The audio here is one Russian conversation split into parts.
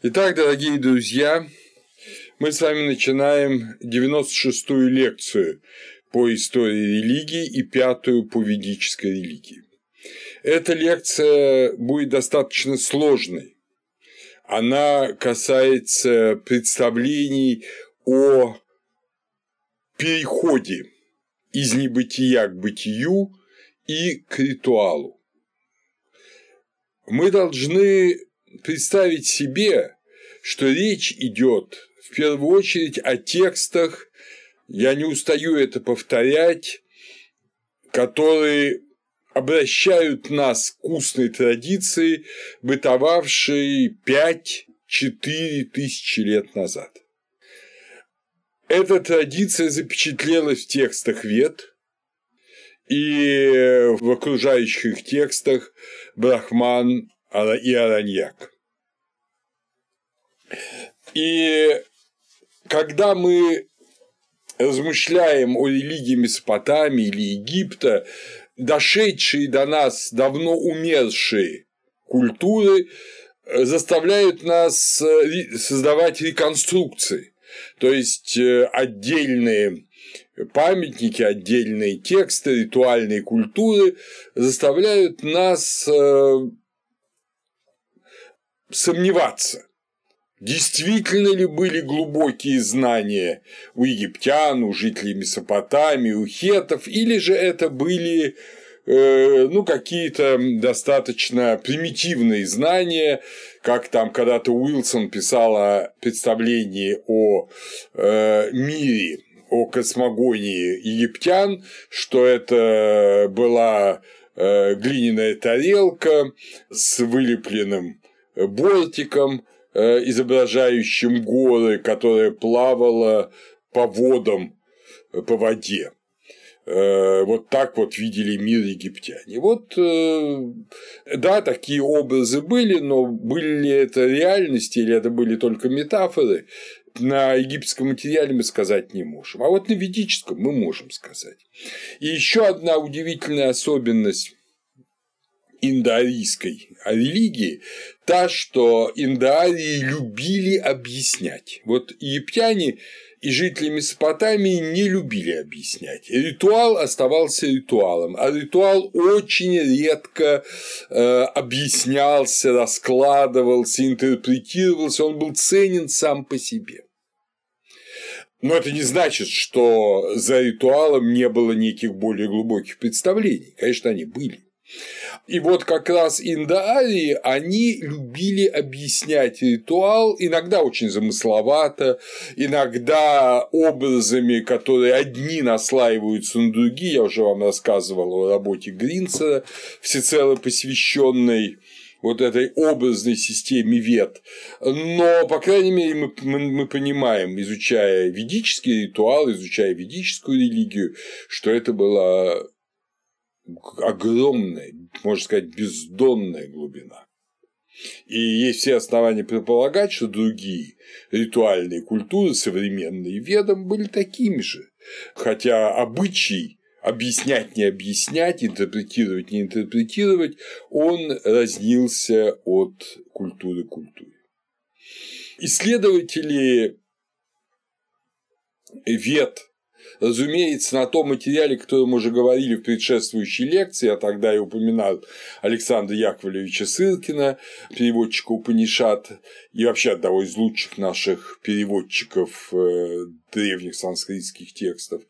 Итак, дорогие друзья, мы с вами начинаем 96-ю лекцию по истории религии и пятую по ведической религии. Эта лекция будет достаточно сложной. Она касается представлений о переходе из небытия к бытию и к ритуалу. Мы должны представить себе, что речь идет в первую очередь о текстах, я не устаю это повторять, которые обращают нас к устной традиции, бытовавшей 5-4 тысячи лет назад. Эта традиция запечатлелась в текстах Вет и в окружающих текстах Брахман и Араньяк. И когда мы размышляем о религии Месопотамии или Египта, дошедшие до нас давно умершие культуры заставляют нас э, создавать реконструкции, то есть э, отдельные памятники, отдельные тексты, ритуальные культуры заставляют нас э, сомневаться, действительно ли были глубокие знания у египтян, у жителей Месопотамии, у хетов, или же это были э, ну, какие-то достаточно примитивные знания, как там когда-то Уилсон писал о представлении о э, мире, о космогонии египтян, что это была э, глиняная тарелка с вылепленным бортиком, э, изображающим горы, которая плавала по водам, э, по воде. Э, вот так вот видели мир египтяне. Вот, да, такие образы были, но были ли это реальности или это были только метафоры, на египетском материале мы сказать не можем, а вот на ведическом мы можем сказать. И еще одна удивительная особенность индоарийской религии та, что индоарии любили объяснять. Вот египтяне и жители Месопотамии не любили объяснять. Ритуал оставался ритуалом, а ритуал очень редко э, объяснялся, раскладывался, интерпретировался, он был ценен сам по себе. Но это не значит, что за ритуалом не было неких более глубоких представлений. Конечно, они были. И вот как раз индоарии, они любили объяснять ритуал, иногда очень замысловато, иногда образами, которые одни наслаиваются на другие. Я уже вам рассказывал о работе Гринцера, всецело посвященной вот этой образной системе вет. Но, по крайней мере, мы, мы, мы понимаем, изучая ведический ритуал, изучая ведическую религию, что это была огромная, можно сказать, бездонная глубина. И есть все основания предполагать, что другие ритуальные культуры, современные ведом, были такими же. Хотя обычай объяснять, не объяснять, интерпретировать, не интерпретировать, он разнился от культуры к культуре. Исследователи вет Разумеется, на том материале, о котором мы уже говорили в предшествующей лекции, а тогда я упоминал Александра Яковлевича Сыркина, переводчика Упанишат, и вообще одного из лучших наших переводчиков э, древних санскритских текстов,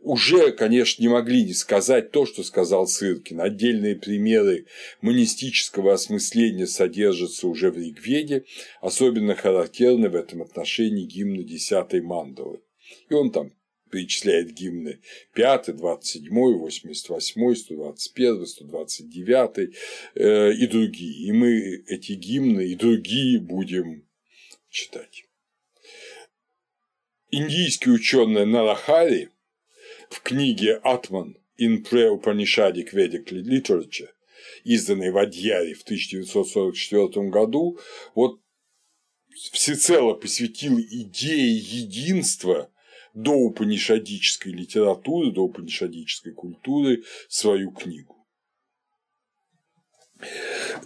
уже, конечно, не могли не сказать то, что сказал Сыркин. Отдельные примеры монистического осмысления содержатся уже в Ригведе, особенно характерны в этом отношении гимны 10 мандалы. И он там перечисляет гимны 5, 27, 88, 121, 129 и другие. И мы эти гимны и другие будем читать. Индийский ученый Нарахари в книге «Атман in Pre-Upanishadic Vedic Literature», изданной в Адьяре в 1944 году, вот всецело посвятил идее единства до упанишадической литературы, до упанишадической культуры свою книгу.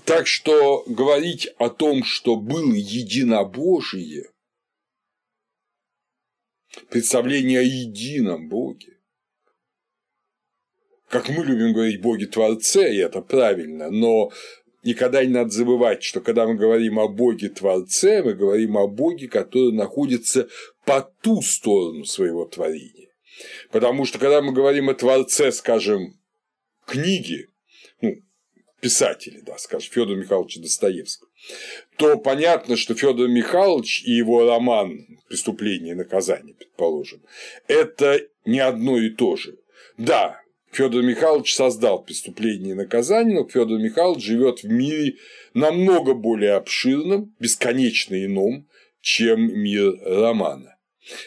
Так что говорить о том, что было единобожие, представление о едином Боге, как мы любим говорить Боге Творце, и это правильно, но никогда не надо забывать, что когда мы говорим о Боге Творце, мы говорим о Боге, который находится по ту сторону своего творения. Потому что когда мы говорим о Творце, скажем, книги, ну, писателей, да, скажем, Федора Михайловича Достоевского, то понятно, что Федор Михайлович и его роман «Преступление и наказание», предположим, это не одно и то же. Да, Федор Михайлович создал преступление и наказание, но Федор Михайлович живет в мире намного более обширном, бесконечно ином, чем мир романа.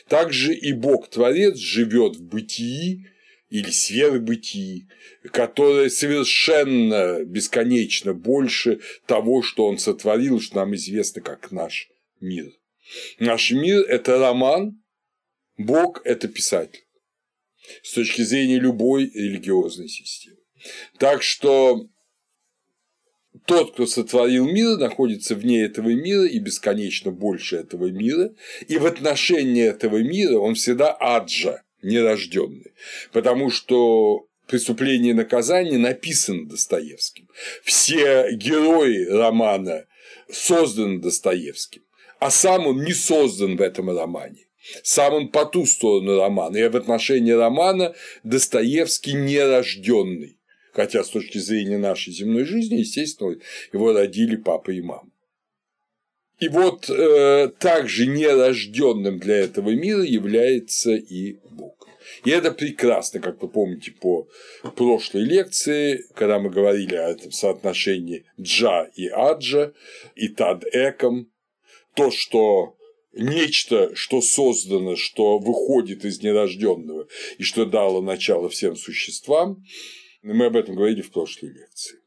Также и Бог-творец живет в бытии или сверхбытии, которое совершенно бесконечно больше того, что он сотворил, что нам известно как наш мир. Наш мир – это роман, Бог – это писатель с точки зрения любой религиозной системы. Так что тот, кто сотворил мир, находится вне этого мира и бесконечно больше этого мира, и в отношении этого мира он всегда аджа, нерожденный, потому что преступление и наказание написано Достоевским. Все герои романа созданы Достоевским, а сам он не создан в этом романе. Сам он по ту сторону романа, и в отношении романа Достоевский нерожденный. Хотя с точки зрения нашей земной жизни, естественно, его родили папа и мама. И вот э, также нерожденным для этого мира является и Бог. И это прекрасно, как вы помните по прошлой лекции, когда мы говорили о этом соотношении Джа и Аджа, и Тад Эком, то, что нечто, что создано, что выходит из нерожденного и что дало начало всем существам. Мы об этом говорили в прошлой лекции.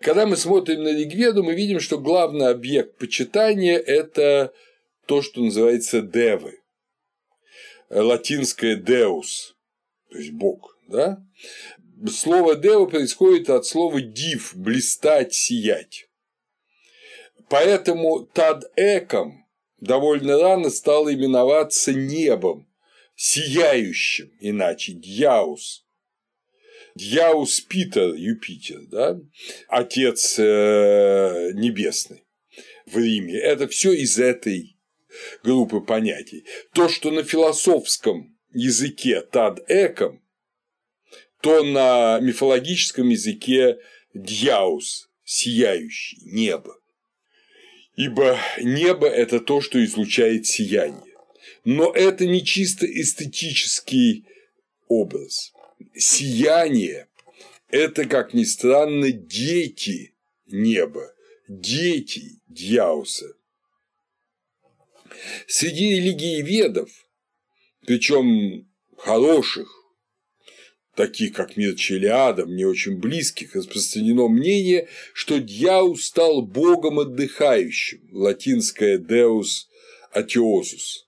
Когда мы смотрим на Ригведу, мы видим, что главный объект почитания – это то, что называется девы. Латинское «deus», то есть «бог». Да? Слово «дева» происходит от слова «див» – «блистать», «сиять». Поэтому Тад-Эком довольно рано стал именоваться небом, сияющим, иначе Дьяус. Дьяус Питер, Юпитер, да, отец э, небесный в Риме. Это все из этой группы понятий. То, что на философском языке Тад-Эком, то на мифологическом языке Дьяус, сияющий, небо ибо небо – это то, что излучает сияние. Но это не чисто эстетический образ. Сияние – это, как ни странно, дети неба, дети Дьяуса. Среди религий ведов, причем хороших, таких как мир Челиада, мне очень близких, распространено мнение, что Дьяус стал богом отдыхающим, латинское «deus atiosus»,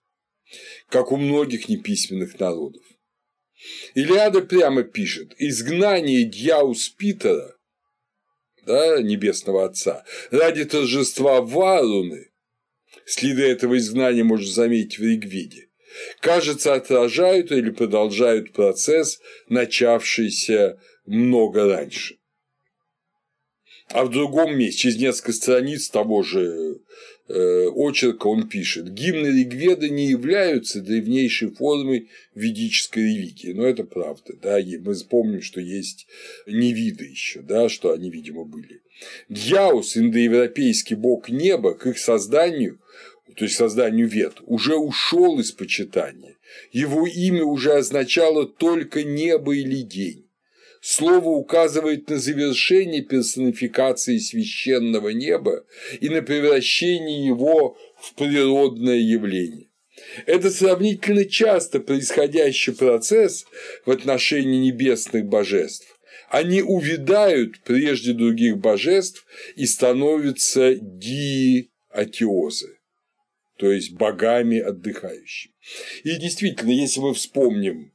как у многих неписьменных народов. Илиада прямо пишет «Изгнание Дьяус Питера, да, небесного отца, ради торжества Варуны, следы этого изгнания можно заметить в Ригведе, кажется, отражают или продолжают процесс, начавшийся много раньше. А в другом месте, через несколько страниц того же очерка он пишет, гимны Ригведа не являются древнейшей формой ведической религии, но это правда, да, мы помним, что есть невиды еще, да, что они, видимо, были. Дьяус, индоевропейский бог неба, к их созданию то есть созданию вет, уже ушел из почитания. Его имя уже означало только небо или день. Слово указывает на завершение персонификации священного неба и на превращение его в природное явление. Это сравнительно часто происходящий процесс в отношении небесных божеств. Они увядают прежде других божеств и становятся диатиозы то есть богами отдыхающими. И действительно, если мы вспомним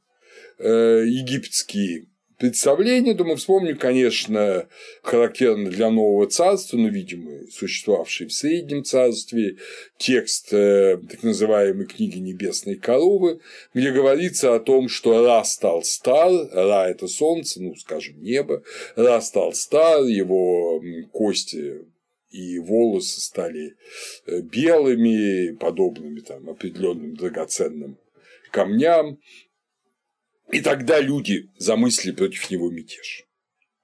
э, египетские представление, то мы вспомним, конечно, характерно для нового царства, но, видимо, существовавший в Среднем царстве, текст э, так называемой книги Небесной коровы, где говорится о том, что Ра стал стар, Ра – это солнце, ну, скажем, небо, Ра стал стар, его кости и волосы стали э, белыми, подобными там определенным драгоценным камням, и тогда люди замыслили против него мятеж.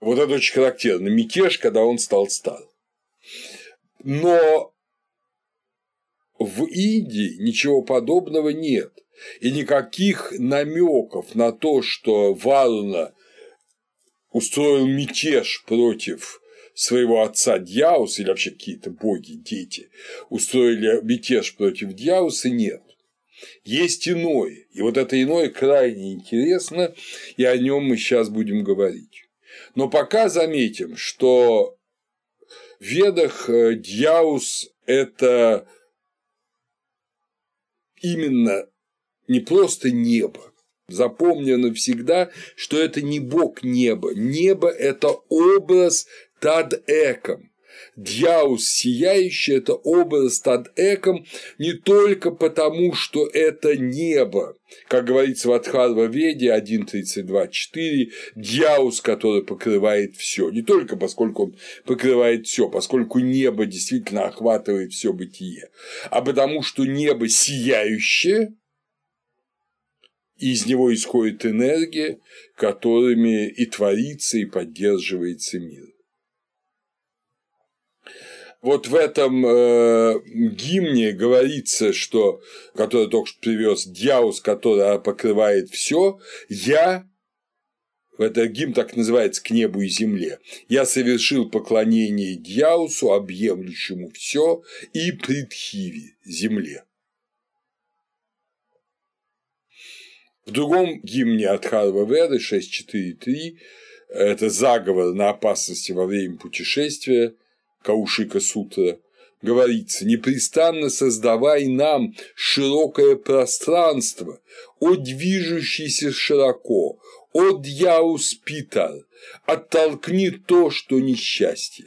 Вот это очень характерно. Мятеж, когда он стал стар. Но в Индии ничего подобного нет. И никаких намеков на то, что Варуна устроил мятеж против своего отца Дьяуса, или вообще какие-то боги, дети, устроили мятеж против Дьяуса, нет. Есть иное, и вот это иное крайне интересно, и о нем мы сейчас будем говорить. Но пока заметим, что в ведах э, Дьяус – это именно не просто небо, Запомни навсегда, что это не бог неба. Небо – это образ тад эком. Дьяус сияющий – это образ над эком не только потому, что это небо, как говорится в Адхарва Веде 1.32.4, Дьяус, который покрывает все, не только поскольку он покрывает все, поскольку небо действительно охватывает все бытие, а потому что небо сияющее, и из него исходит энергия, которыми и творится, и поддерживается мир вот в этом э, гимне говорится, что, который только что привез, Дьяус, который покрывает все, я это гимн так называется «К небу и земле». «Я совершил поклонение Дьяусу, объемлющему все, и Притхиве, земле». В другом гимне от Харва Веды 6.4.3 это заговор на опасности во время путешествия – Каушика Сутра, говорится, непрестанно создавай нам широкое пространство, о движущийся широко, о дьяус питар, оттолкни то, что несчастье.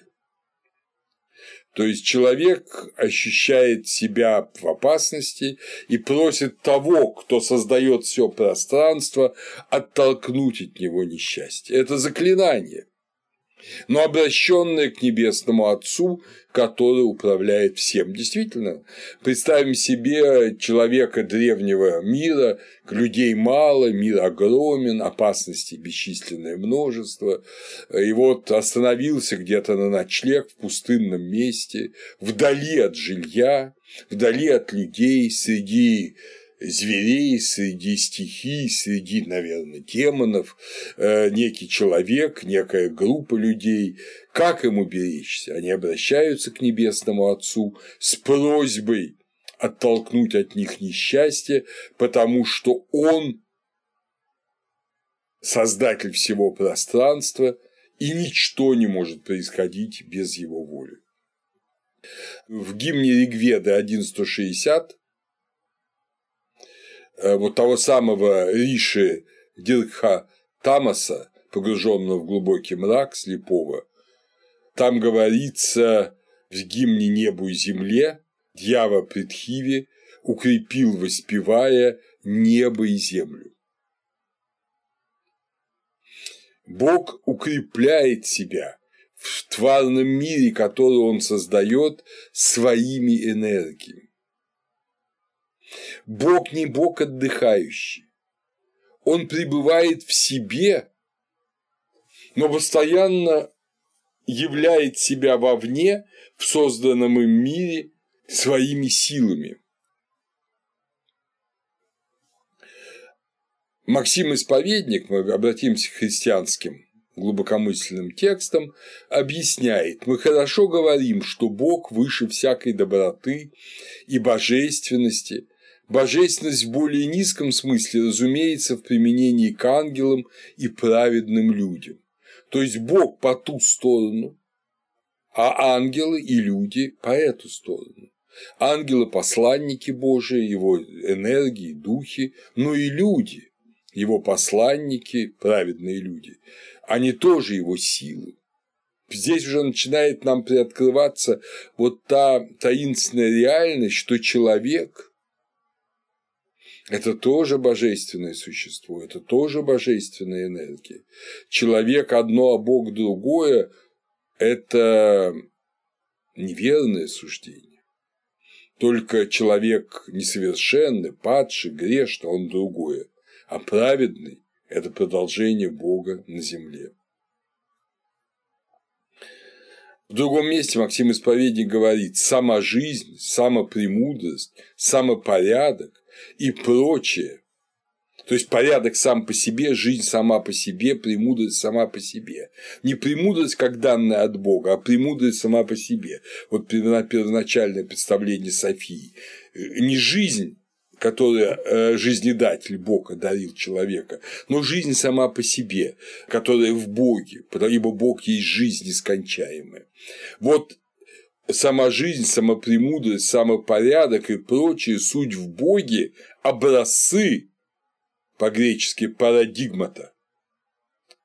То есть человек ощущает себя в опасности и просит того, кто создает все пространство, оттолкнуть от него несчастье. Это заклинание но обращенное к Небесному Отцу, который управляет всем. Действительно, представим себе человека древнего мира, людей мало, мир огромен, опасностей бесчисленное множество, и вот остановился где-то на ночлег в пустынном месте, вдали от жилья, вдали от людей, среди зверей, среди стихий, среди, наверное, демонов, э, некий человек, некая группа людей. Как ему беречься? Они обращаются к Небесному Отцу с просьбой оттолкнуть от них несчастье, потому что он создатель всего пространства, и ничто не может происходить без его воли. В гимне Ригведы 1160 Э, вот того самого Риши Дирха Тамаса, погруженного в глубокий мрак слепого, там говорится в гимне небу и земле Дьява Притхиви укрепил, воспевая небо и землю. Бог укрепляет себя в тварном мире, который он создает своими энергиями. Бог не Бог отдыхающий. Он пребывает в себе, но постоянно являет себя вовне, в созданном им мире, своими силами. Максим Исповедник, мы обратимся к христианским глубокомысленным текстом, объясняет, мы хорошо говорим, что Бог выше всякой доброты и божественности, Божественность в более низком смысле, разумеется, в применении к ангелам и праведным людям. То есть Бог по ту сторону, а ангелы и люди по эту сторону. Ангелы – посланники Божии, его энергии, духи, но и люди, его посланники, праведные люди, они тоже его силы. Здесь уже начинает нам приоткрываться вот та таинственная реальность, что человек – это тоже божественное существо, это тоже божественная энергия. Человек одно, а Бог другое – это неверное суждение. Только человек несовершенный, падший, грешный, он другое, а праведный – это продолжение Бога на земле. В другом месте Максим Исповедник говорит «сама жизнь, самопремудрость, самопорядок и прочее». То есть порядок сам по себе, жизнь сама по себе, премудрость сама по себе. Не премудрость как данная от Бога, а премудрость сама по себе. Вот первоначальное представление Софии. Не жизнь которое э, жизнедатель Бог одарил человека, но жизнь сама по себе, которая в Боге, ибо Бог есть жизнь нескончаемая. Вот сама жизнь, самопремудрость, самопорядок и прочее суть в Боге образцы по-гречески парадигмата.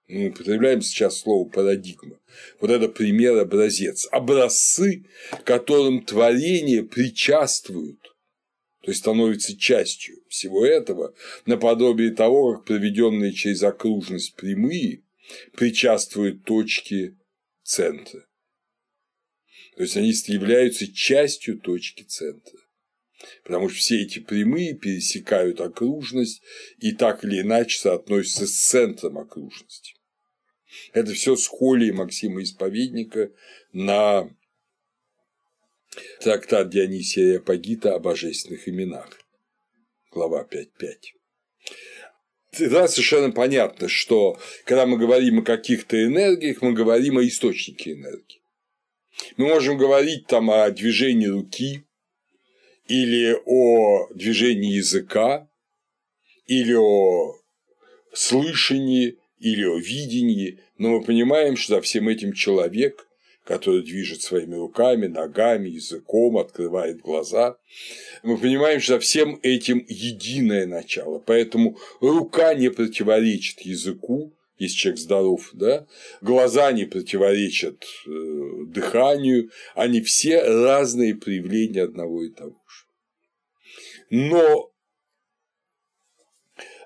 Мы употребляем сейчас слово парадигма. Вот это пример образец. Образцы, которым творение причаствуют то есть становится частью всего этого, наподобие того, как проведенные через окружность прямые причаствуют точки центра. То есть они являются частью точки центра. Потому что все эти прямые пересекают окружность и так или иначе соотносятся с центром окружности. Это все схолии Максима Исповедника на Трактат Дионисия Апагита о божественных именах. Глава 5.5. Тогда совершенно понятно, что когда мы говорим о каких-то энергиях, мы говорим о источнике энергии. Мы можем говорить там о движении руки, или о движении языка, или о слышании, или о видении, но мы понимаем, что за всем этим человек, который движет своими руками, ногами, языком, открывает глаза. Мы понимаем, что за всем этим единое начало, поэтому рука не противоречит языку, если человек здоров, да, глаза не противоречат э, дыханию, они все разные проявления одного и того же. Но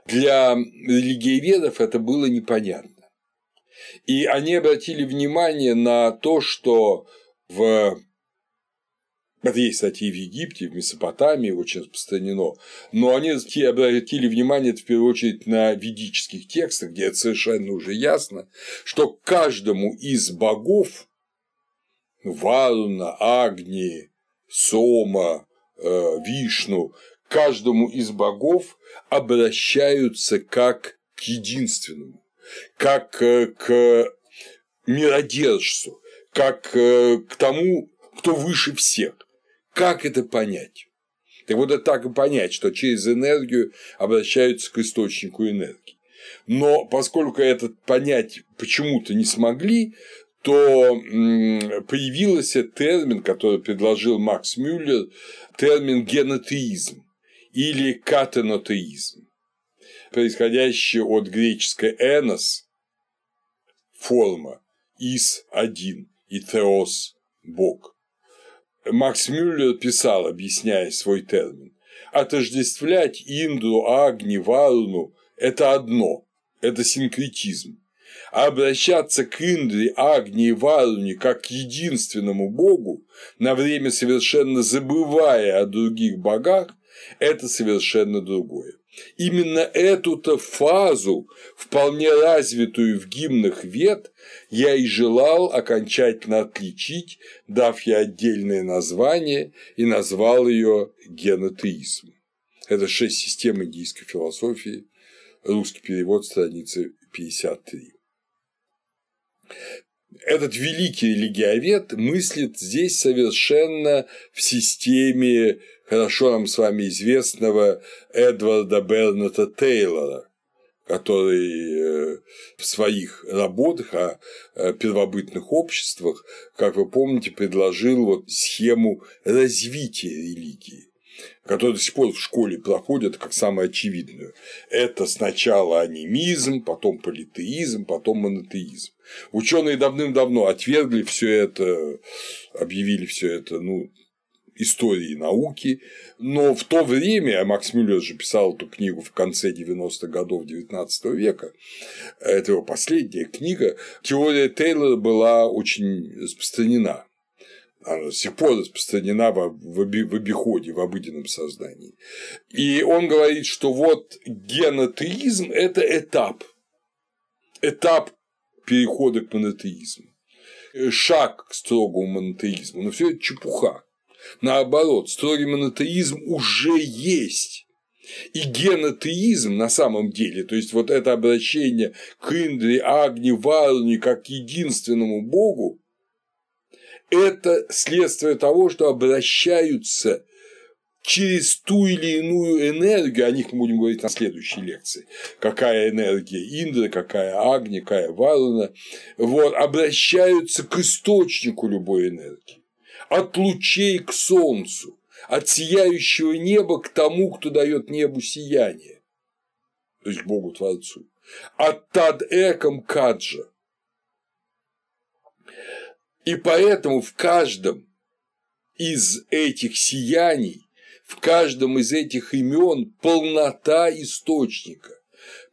для религиоведов это было непонятно. И они обратили внимание на то, что в это есть, кстати, и в Египте, в Месопотамии очень распространено. Но они обратили внимание, в первую очередь, на ведических текстах, где это совершенно уже ясно, что каждому из богов Варуна, Агни, Сома, э, Вишну, каждому из богов обращаются как к единственному как э, к миродержцу, как э, к тому, кто выше всех. Как это понять? Так вот, это так и понять, что через энергию обращаются к источнику энергии. Но поскольку это понять почему-то не смогли, то появился термин, который предложил Макс Мюллер, термин генотеизм или катенотеизм происходящее от греческой «энос» – форма, «ис» – один и «теос» – бог. Макс Мюллер писал, объясняя свой термин, отождествлять Индру, Агни, Варуну – это одно, это синкретизм. А обращаться к Индре, Агни и Варуне как к единственному богу, на время совершенно забывая о других богах, это совершенно другое. Именно эту-то фазу, вполне развитую в гимнах вет, я и желал окончательно отличить, дав ей отдельное название и назвал ее генотеизм. Это шесть систем индийской философии, русский перевод, страница 53. Этот великий религиовед мыслит здесь совершенно в системе хорошо нам с вами известного Эдварда Берната Тейлора, который э, в своих работах о первобытных обществах, как вы помните, предложил вот схему развития религии. которую до сих пор в школе проходят как самую очевидную. Это сначала анимизм, потом политеизм, потом монотеизм. Ученые давным-давно отвергли все это, объявили все это, ну, истории науки, но в то время, Макс Мюллер же писал эту книгу в конце 90-х годов XIX века, это его последняя книга, теория Тейлора была очень распространена. Она до сих пор распространена в обиходе, в обыденном сознании. И он говорит, что вот генотеизм – это этап, этап перехода к монотеизму, шаг к строгому монотеизму, но все это чепуха. Наоборот, строгий монотеизм уже есть. И генотеизм на самом деле, то есть вот это обращение к Индре, Агне, Варуне как к единственному Богу, это следствие того, что обращаются через ту или иную энергию, о них мы будем говорить на следующей лекции, какая энергия Индры, какая Агни, какая Варуна, вот, обращаются к источнику любой энергии, от лучей к Солнцу, от сияющего неба к тому, кто дает небу сияние, то есть Богу Творцу, от Тад Эком Каджа, и поэтому в каждом из этих сияний, в каждом из этих имен полнота источника.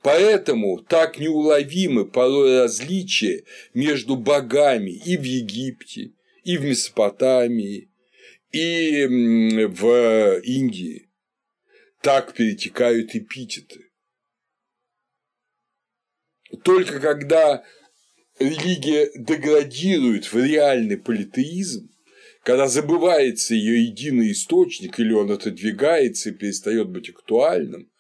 Поэтому так неуловимы порой различия между богами и в Египте, и в Месопотамии, и в Индии. Так перетекают эпитеты. Только когда религия деградирует в реальный политеизм, когда забывается ее единый источник, или он отодвигается и перестает быть актуальным,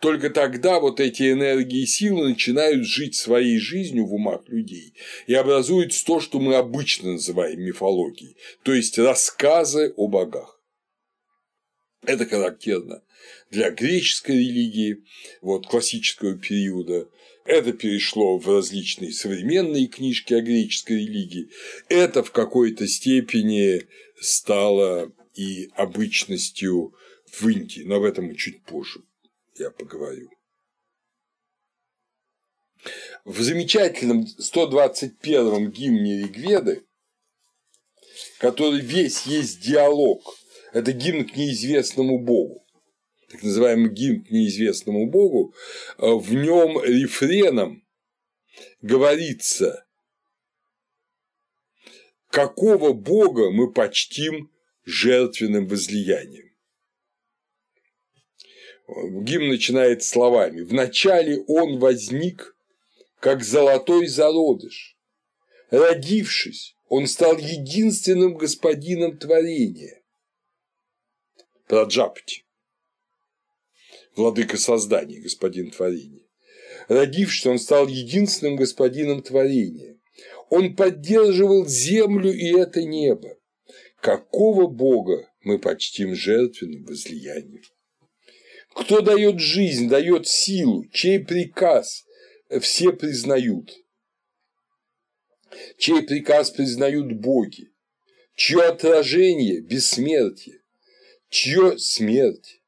только тогда вот эти энергии и силы начинают жить своей жизнью в умах людей и образуется то, что мы обычно называем мифологией, то есть рассказы о богах. Это характерно для греческой религии, вот, классического периода, это перешло в различные современные книжки о греческой религии. Это в какой-то степени стало и обычностью в Индии, но об этом чуть позже я поговорю. В замечательном 121-м гимне Ригведы, который весь есть диалог, это гимн к неизвестному богу, так называемый гимн к неизвестному богу, э, в нем рефреном говорится, какого бога мы почтим жертвенным возлиянием. Гимн начинает словами «Вначале он возник, как золотой зародыш. Родившись, он стал единственным господином творения». Праджапати владыка создания, господин творения. Родившись, он стал единственным господином творения. Он поддерживал землю и это небо. Какого Бога мы почтим жертвенным возлиянием? Кто дает жизнь, дает силу, чей приказ все признают? Чей приказ признают боги? Чье отражение – бессмертие? Чье смерть?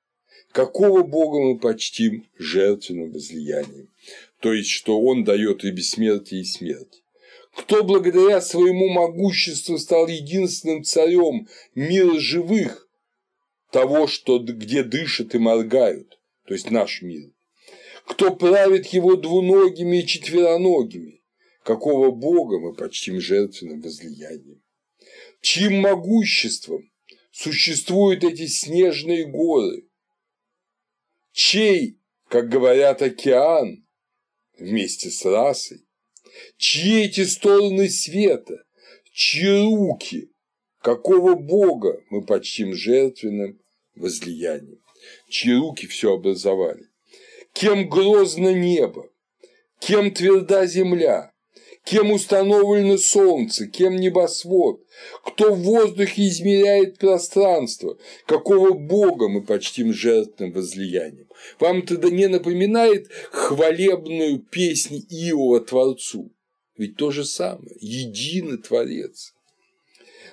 Какого Бога мы почтим жертвенным возлиянием? То есть, что Он дает и бессмертие, и смерть. Кто благодаря своему могуществу стал единственным царем мира живых, того, что, где дышат и моргают, то есть наш мир? Кто правит его двуногими и четвероногими? Какого Бога мы почтим жертвенным возлиянием? Чьим могуществом существуют эти снежные горы, чей, как говорят, океан вместе с расой, чьи эти стороны света, чьи руки, какого Бога мы почтим жертвенным возлиянием, чьи руки все образовали, кем грозно небо, кем тверда земля, кем установлено солнце, кем небосвод, кто в воздухе измеряет пространство, какого бога мы почтим жертвным возлиянием. Вам это не напоминает хвалебную песнь Иова Творцу? Ведь то же самое, единый Творец.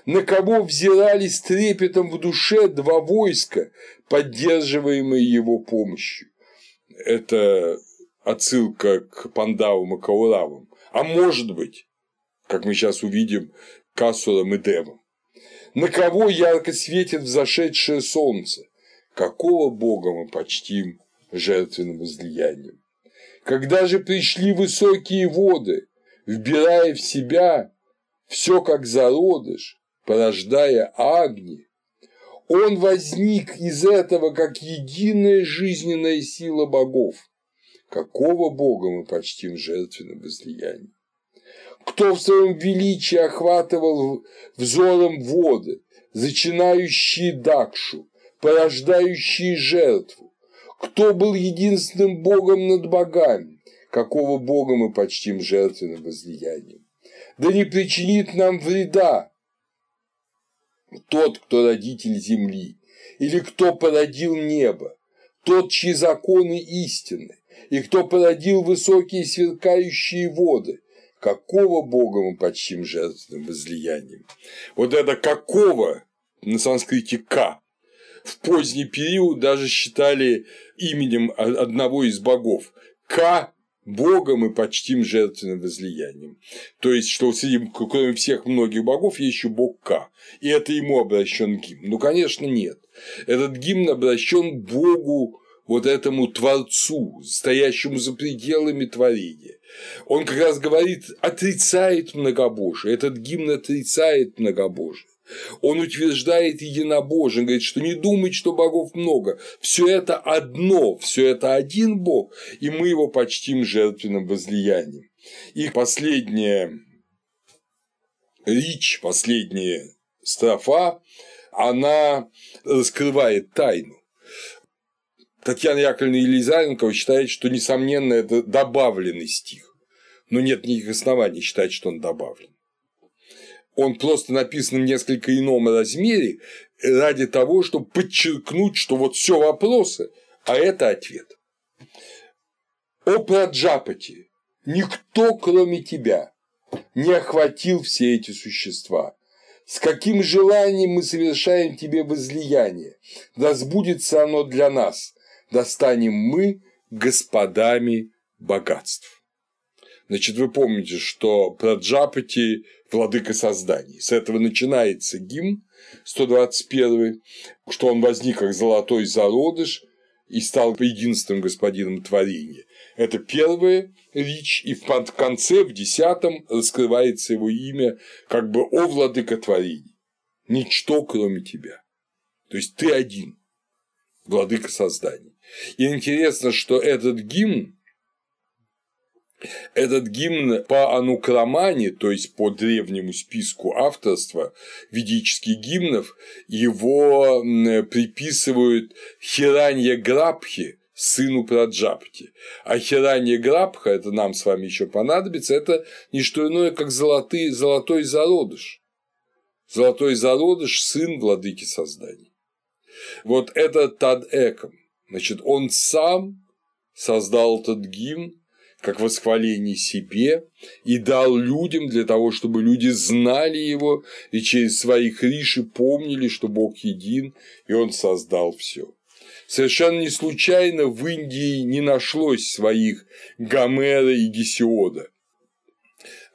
На кого взирали с трепетом в душе два войска, поддерживаемые его помощью. Это отсылка к Пандавам и Кауравам. А может быть, как мы сейчас увидим, к Асурам и Девам. На кого ярко светит взошедшее солнце? Какого бога мы почтим жертвенным возлиянием? Когда же пришли высокие воды, вбирая в себя все как зародыш, порождая огни, он возник из этого как единая жизненная сила богов. Какого бога мы почтим жертвенным возлиянием? Кто в своем величии охватывал взором воды, зачинающие Дакшу, порождающие жертву? Кто был единственным богом над богами? Какого бога мы почтим жертвенным возлиянием? Да не причинит нам вреда тот, кто родитель земли, или кто породил небо, тот, чьи законы истинны, и кто породил высокие сверкающие воды, какого Бога мы почтим жертвенным возлиянием. Вот это какого на санскрите «ка» в поздний период даже считали именем одного из богов. Ка Бога мы почтим жертвенным возлиянием. То есть, что среди, кроме всех многих богов, есть еще бог Ка. И это ему обращен гимн. Ну, конечно, нет. Этот гимн обращен Богу, вот этому Творцу, стоящему за пределами творения. Он как раз говорит, отрицает многобожие. Этот гимн отрицает многобожие. Он утверждает единобожие, говорит, что не думать, что богов много. Все это одно, все это один бог, и мы его почтим жертвенным возлиянием. И последняя речь, последняя строфа, она раскрывает тайну. Татьяна Яковлевна Елизаренкова считает, что, несомненно, это добавленный стих, но нет никаких оснований считать, что он добавлен он просто написан в несколько ином размере ради того, чтобы подчеркнуть, что вот все вопросы, а это ответ. О Праджапати, никто, кроме тебя, не охватил все эти существа. С каким желанием мы совершаем тебе возлияние, да сбудется оно для нас, достанем мы господами богатств. Значит, вы помните, что Праджапати – владыка созданий. С этого начинается гимн 121, что он возник как золотой зародыш и стал единственным господином творения. Это первая речь, и в конце, в десятом, раскрывается его имя как бы «О владыка творений». Ничто, кроме тебя. То есть ты один, владыка созданий. И интересно, что этот гимн этот гимн по анукрамане, то есть по древнему списку авторства ведических гимнов, его приписывают Хиранья Грабхи, сыну Праджапти. А Хиранья Грабха, это нам с вами еще понадобится, это не что иное, как золотый, золотой зародыш. Золотой зародыш – сын владыки созданий. Вот это Тад. Значит, он сам создал этот гимн, как восхваление себе и дал людям для того, чтобы люди знали его и через своих риши помнили, что Бог един, и Он создал все. Совершенно не случайно в Индии не нашлось своих Гомера и Гесиода.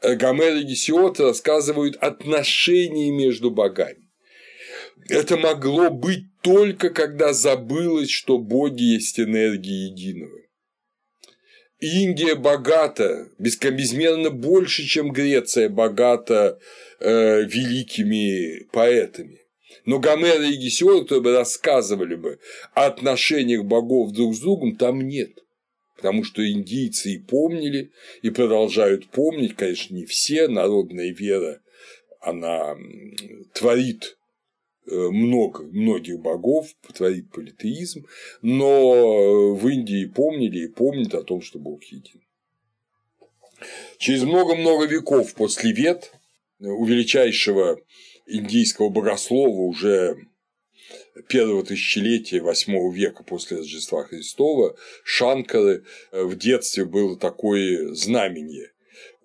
Гомер и Гесиод рассказывают отношения между богами. Это могло быть только когда забылось, что боги есть энергия единого. Индия богата, безмерно больше, чем Греция богата э, великими поэтами. Но Гомера и Гесиод, рассказывали бы о отношениях богов друг с другом, там нет. Потому что индийцы и помнили, и продолжают помнить, конечно, не все, народная вера, она творит много, многих богов, творит политеизм, но в Индии помнили и помнят о том, что Бог един. Через много-много веков после Вет у величайшего индийского богослова уже первого тысячелетия восьмого века после Рождества Христова Шанкары в детстве было такое знамение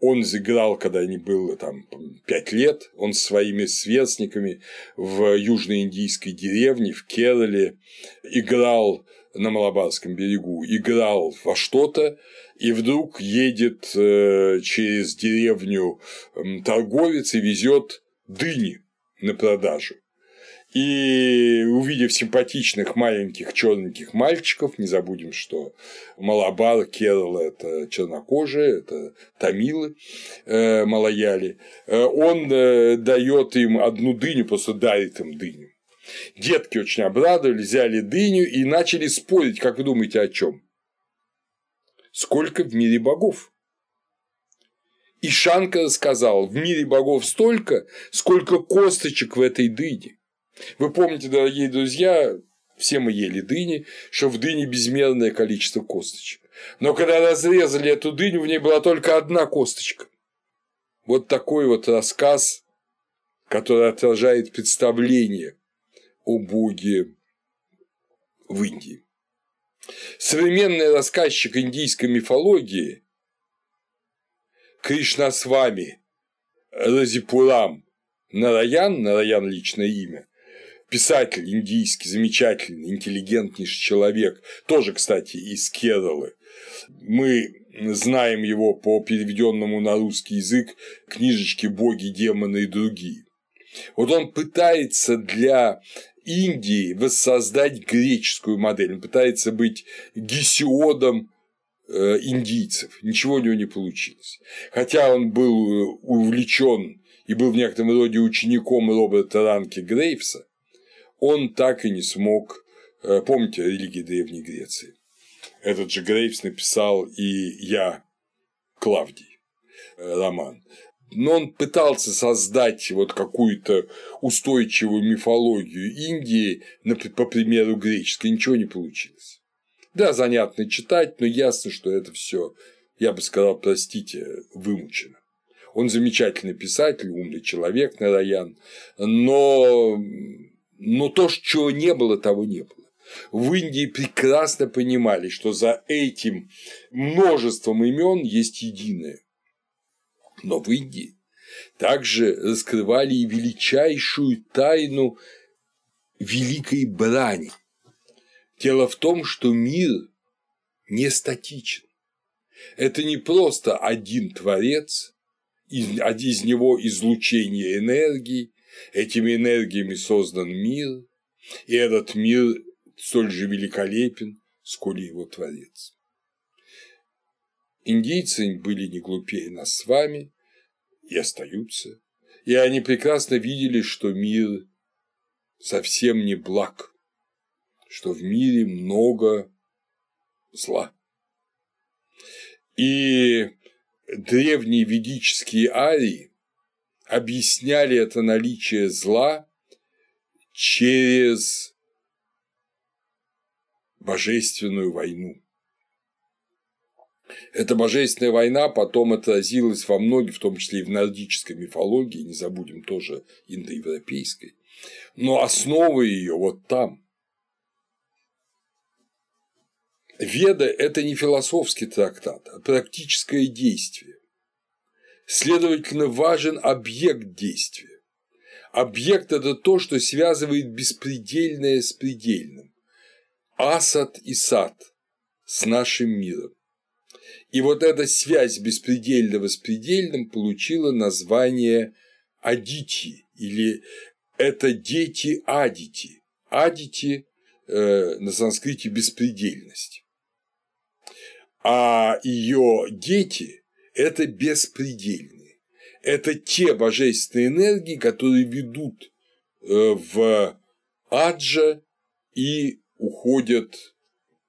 он сыграл, когда ему было там пять лет, он с своими сверстниками в южноиндийской деревне, в Керале, играл на Малабарском берегу, играл во что-то, и вдруг едет э, через деревню торговец и везет дыни на продажу. И увидев симпатичных маленьких черненьких мальчиков, не забудем, что Малабар, Керала – это чернокожие, это тамилы, э, малаяли, э, он э, дает им одну дыню, просто дарит им дыню. Детки очень обрадовались, взяли дыню и начали спорить, как вы думаете, о чем? Сколько в мире богов? И Шанка сказал, в мире богов столько, сколько косточек в этой дыне. Вы помните, дорогие друзья, все мы ели дыни, что в дыне безмерное количество косточек. Но когда разрезали эту дыню, в ней была только одна косточка. Вот такой вот рассказ, который отражает представление о Боге в Индии. Современный рассказчик индийской мифологии Кришна с вами Разипурам Нараян, Нараян личное имя, писатель индийский, замечательный, интеллигентнейший человек, тоже, кстати, из Кералы. Мы знаем его по переведенному на русский язык книжечке «Боги, демоны и другие». Вот он пытается для Индии воссоздать греческую модель, он пытается быть гесиодом э, индийцев. Ничего у него не получилось. Хотя он был э, увлечен и был в некотором роде учеником Роберта Ранки Грейвса, он так и не смог, э, помните религии Древней Греции, этот же Грейвс написал и «Я, Клавдий» э, роман. Но он пытался создать вот какую-то устойчивую мифологию Индии, по примеру греческой, ничего не получилось. Да, занятно читать, но ясно, что это все, я бы сказал, простите, вымучено. Он замечательный писатель, умный человек, Нараян, но но то, чего не было, того не было. В Индии прекрасно понимали, что за этим множеством имен есть единое. Но в Индии также раскрывали и величайшую тайну великой брани. Дело в том, что мир не статичен. Это не просто один творец, из него излучение энергии, Этими энергиями создан мир, и этот мир столь же великолепен, сколь и его Творец. Индийцы были не глупее нас с вами и остаются, и они прекрасно видели, что мир совсем не благ, что в мире много зла. И древние ведические арии объясняли это наличие зла через божественную войну. Эта божественная война потом отразилась во многих, в том числе и в нордической мифологии, не забудем тоже индоевропейской, но основа ее вот там. Веда – это не философский трактат, а практическое действие. Следовательно, важен объект действия. Объект – это то, что связывает беспредельное с предельным. Асад и сад с нашим миром. И вот эта связь беспредельного с предельным получила название Адити, или это дети Адити. Адити э, на санскрите беспредельность. А ее дети это беспредельные. Это те божественные энергии, которые ведут э, в аджа и уходят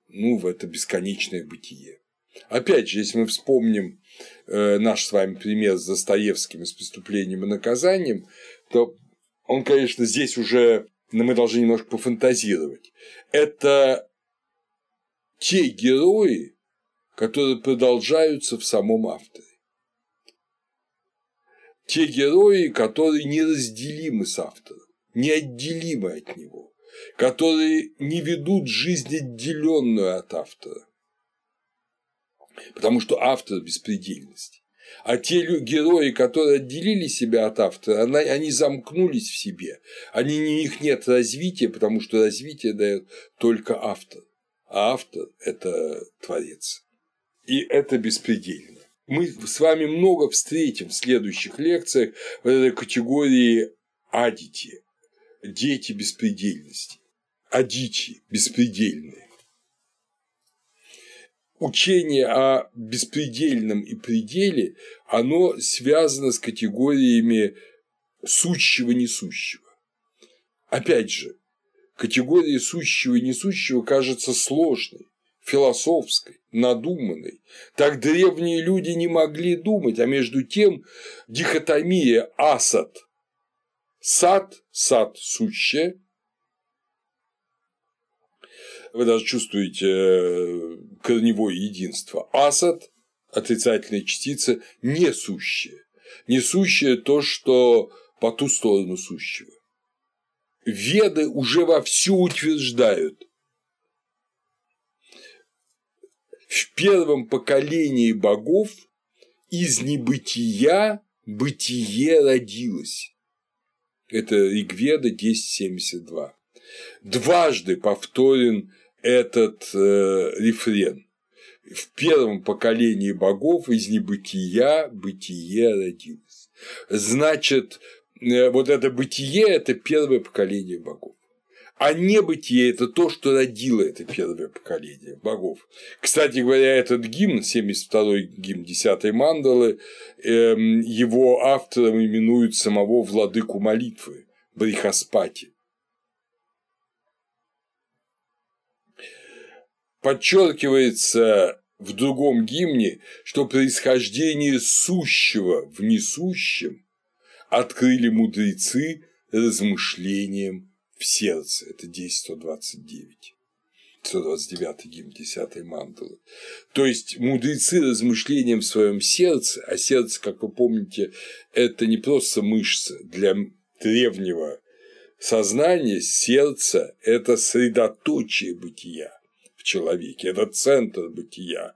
ну, в это бесконечное бытие. Опять же, если мы вспомним э, наш с вами пример с Достоевским и с преступлением и наказанием, то он, конечно, здесь уже мы должны немножко пофантазировать. Это те герои, которые продолжаются в самом авторе. Те герои, которые неразделимы с автором, неотделимы от него, которые не ведут жизнь отделенную от автора. Потому что автор беспредельности. А те герои, которые отделили себя от автора, они замкнулись в себе. Они, у них нет развития, потому что развитие дает только автор. А автор – это творец. И это беспредельно. Мы с вами много встретим в следующих лекциях в этой категории адити – дети беспредельности, адити – беспредельные учение о беспредельном и пределе, оно связано с категориями сущего-несущего. Опять же, категория сущего несущего кажется сложной, философской, надуманной. Так древние люди не могли думать, а между тем дихотомия асад – сад, сад сущее, вы даже чувствуете э, корневое единство. Асад – отрицательная частица, несущая. Несущая то, что по ту сторону сущего. Веды уже вовсю утверждают, в первом поколении богов из небытия бытие родилось. Это Ригведа 10.72. Дважды повторен этот э, рефрен. В первом поколении богов из небытия бытие родилось. Значит, э, вот это бытие – это первое поколение богов. А небытие – это то, что родило это первое поколение богов. Кстати говоря, этот гимн, 72-й гимн 10 мандалы, эм, его автором именуют самого владыку молитвы – Брихаспати. Подчеркивается в другом гимне, что происхождение сущего в несущем открыли мудрецы размышлением в сердце. Это 10.129. 129 гимн 10 мандалы. То есть мудрецы размышлением в своем сердце, а сердце, как вы помните, это не просто мышца для древнего сознания, сердце – это средоточие бытия человеке, это центр бытия.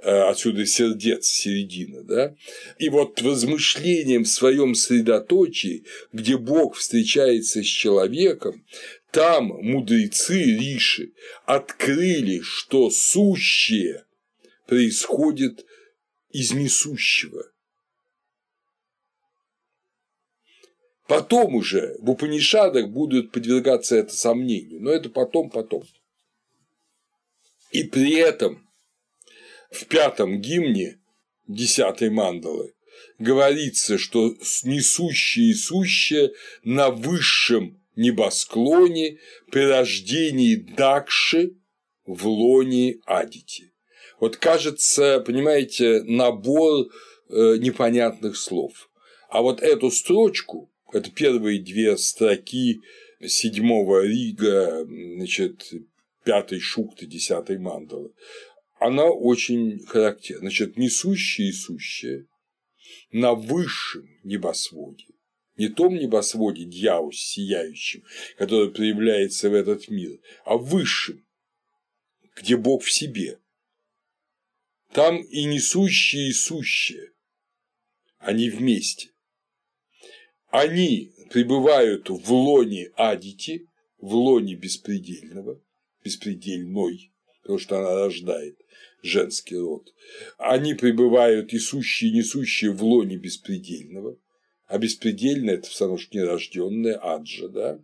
Э, отсюда сердец, середина, да? И вот размышлением в своем средоточии, где Бог встречается с человеком, там мудрецы Риши открыли, что сущее происходит из несущего. Потом уже в Упанишадах будут подвергаться это сомнению, но это потом, потом. И при этом в пятом гимне десятой мандалы говорится, что несущее и сущее на высшем небосклоне при рождении Дакши в лоне Адити. Вот кажется, понимаете, набор э, непонятных слов. А вот эту строчку, это первые две строки седьмого Рига, значит, пятой шукты, десятой мандалы, она очень характерна. Значит, несущее и сущее на высшем небосводе, не том небосводе дьявус сияющим, который проявляется в этот мир, а высшем, где Бог в себе. Там и несущее, и сущее, они вместе. Они пребывают в лоне Адити, в лоне беспредельного, беспредельной, потому что она рождает женский род. Они пребывают и сущие, и несущие в лоне беспредельного, а беспредельное – это все равно что нерожденное, аджа, да?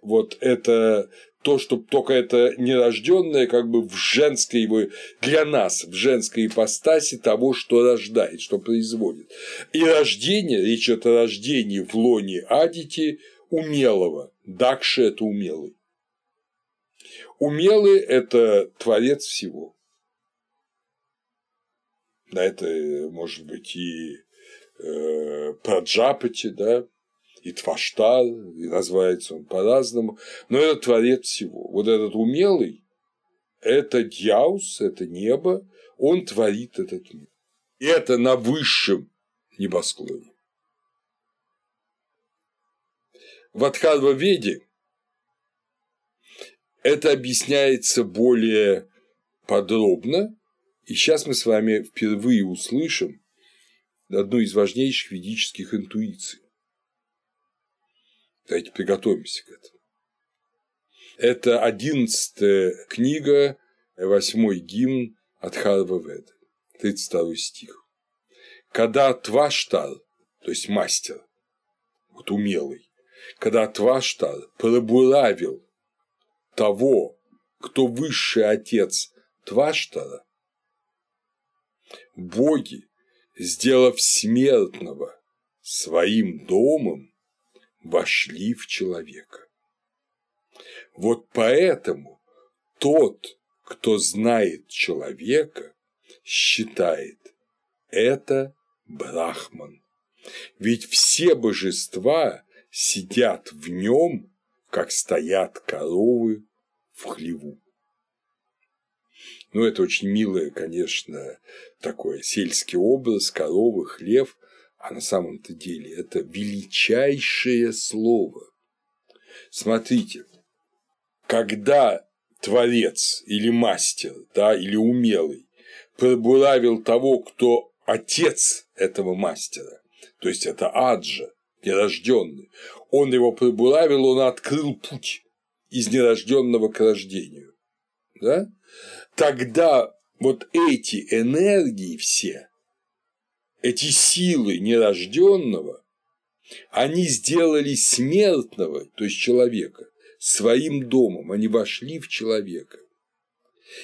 Вот это то, что только это нерожденное как бы в женской его, для нас, в женской ипостаси того, что рождает, что производит. И рождение, речь идет о рождении в лоне Адити умелого, Дакши – это умелый. Умелый – это творец всего. Да, это может быть и э, Праджапати, да, и Тваштар, и называется он по-разному, но это творец всего. Вот этот умелый – это Дьяус, это небо, он творит этот мир. И это на высшем небосклоне. В Адхарва-веде это объясняется более подробно, и сейчас мы с вами впервые услышим одну из важнейших ведических интуиций. Давайте приготовимся к этому. Это одиннадцатая книга, восьмой гимн от Харва Веда, 32 стих. Когда Тваштар, то есть мастер, вот умелый, когда Тваштар пробуравил того, кто высший отец Тваштара, боги, сделав смертного своим домом, вошли в человека. Вот поэтому тот, кто знает человека, считает это Брахман. Ведь все божества сидят в нем, как стоят коровы в хлеву. Ну, это очень милое, конечно, такой сельский образ, коровы, хлев, а на самом-то деле это величайшее слово. Смотрите, когда творец или мастер, да, или умелый пробуравил того, кто отец этого мастера, то есть это Аджа, нерожденный, он его пробуравил, он открыл путь из нерожденного к рождению. Да? Тогда вот эти энергии все, эти силы нерожденного, они сделали смертного, то есть человека, своим домом, они вошли в человека.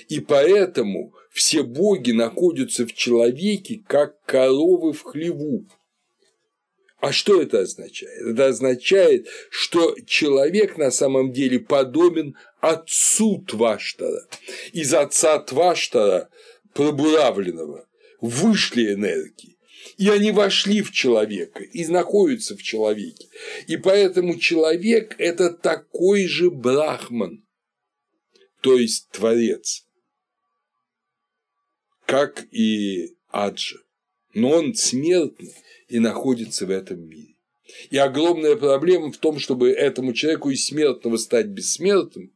И поэтому все боги находятся в человеке, как коровы в хлеву. А что это означает? Это означает, что человек на самом деле подобен отцу Тваштара. Из отца Тваштара, пробуравленного, вышли энергии. И они вошли в человека и находятся в человеке. И поэтому человек – это такой же брахман, то есть творец, как и Аджа. Но он смертный и находится в этом мире. И огромная проблема в том, чтобы этому человеку из смертного стать бессмертным,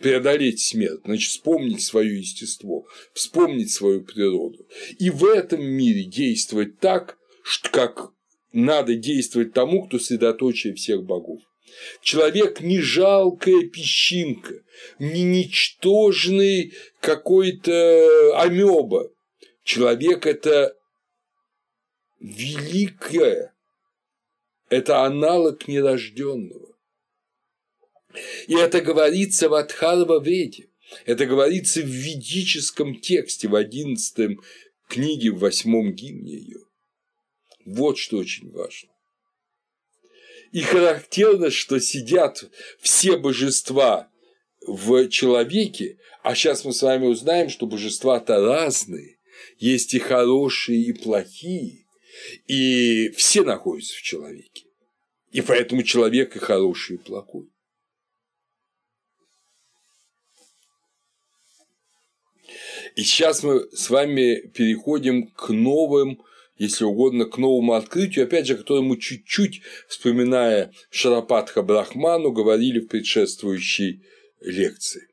преодолеть смерть, значит, вспомнить свое естество, вспомнить свою природу. И в этом мире действовать так, как надо действовать тому, кто средоточие всех богов. Человек не жалкая песчинка, не ничтожный какой-то амеба. Человек – это великое, это аналог нерожденного. И это говорится в Адхарва Веде, это говорится в ведическом тексте в одиннадцатом книге, в восьмом гимне ее. Вот что очень важно. И характерно, что сидят все божества в человеке, а сейчас мы с вами узнаем, что божества-то разные, есть и хорошие, и плохие, и все находятся в человеке. И поэтому человек и хороший, и плохой. И сейчас мы с вами переходим к новым, если угодно, к новому открытию, опять же, которому чуть-чуть, вспоминая Шарапатха Брахману, говорили в предшествующей лекции.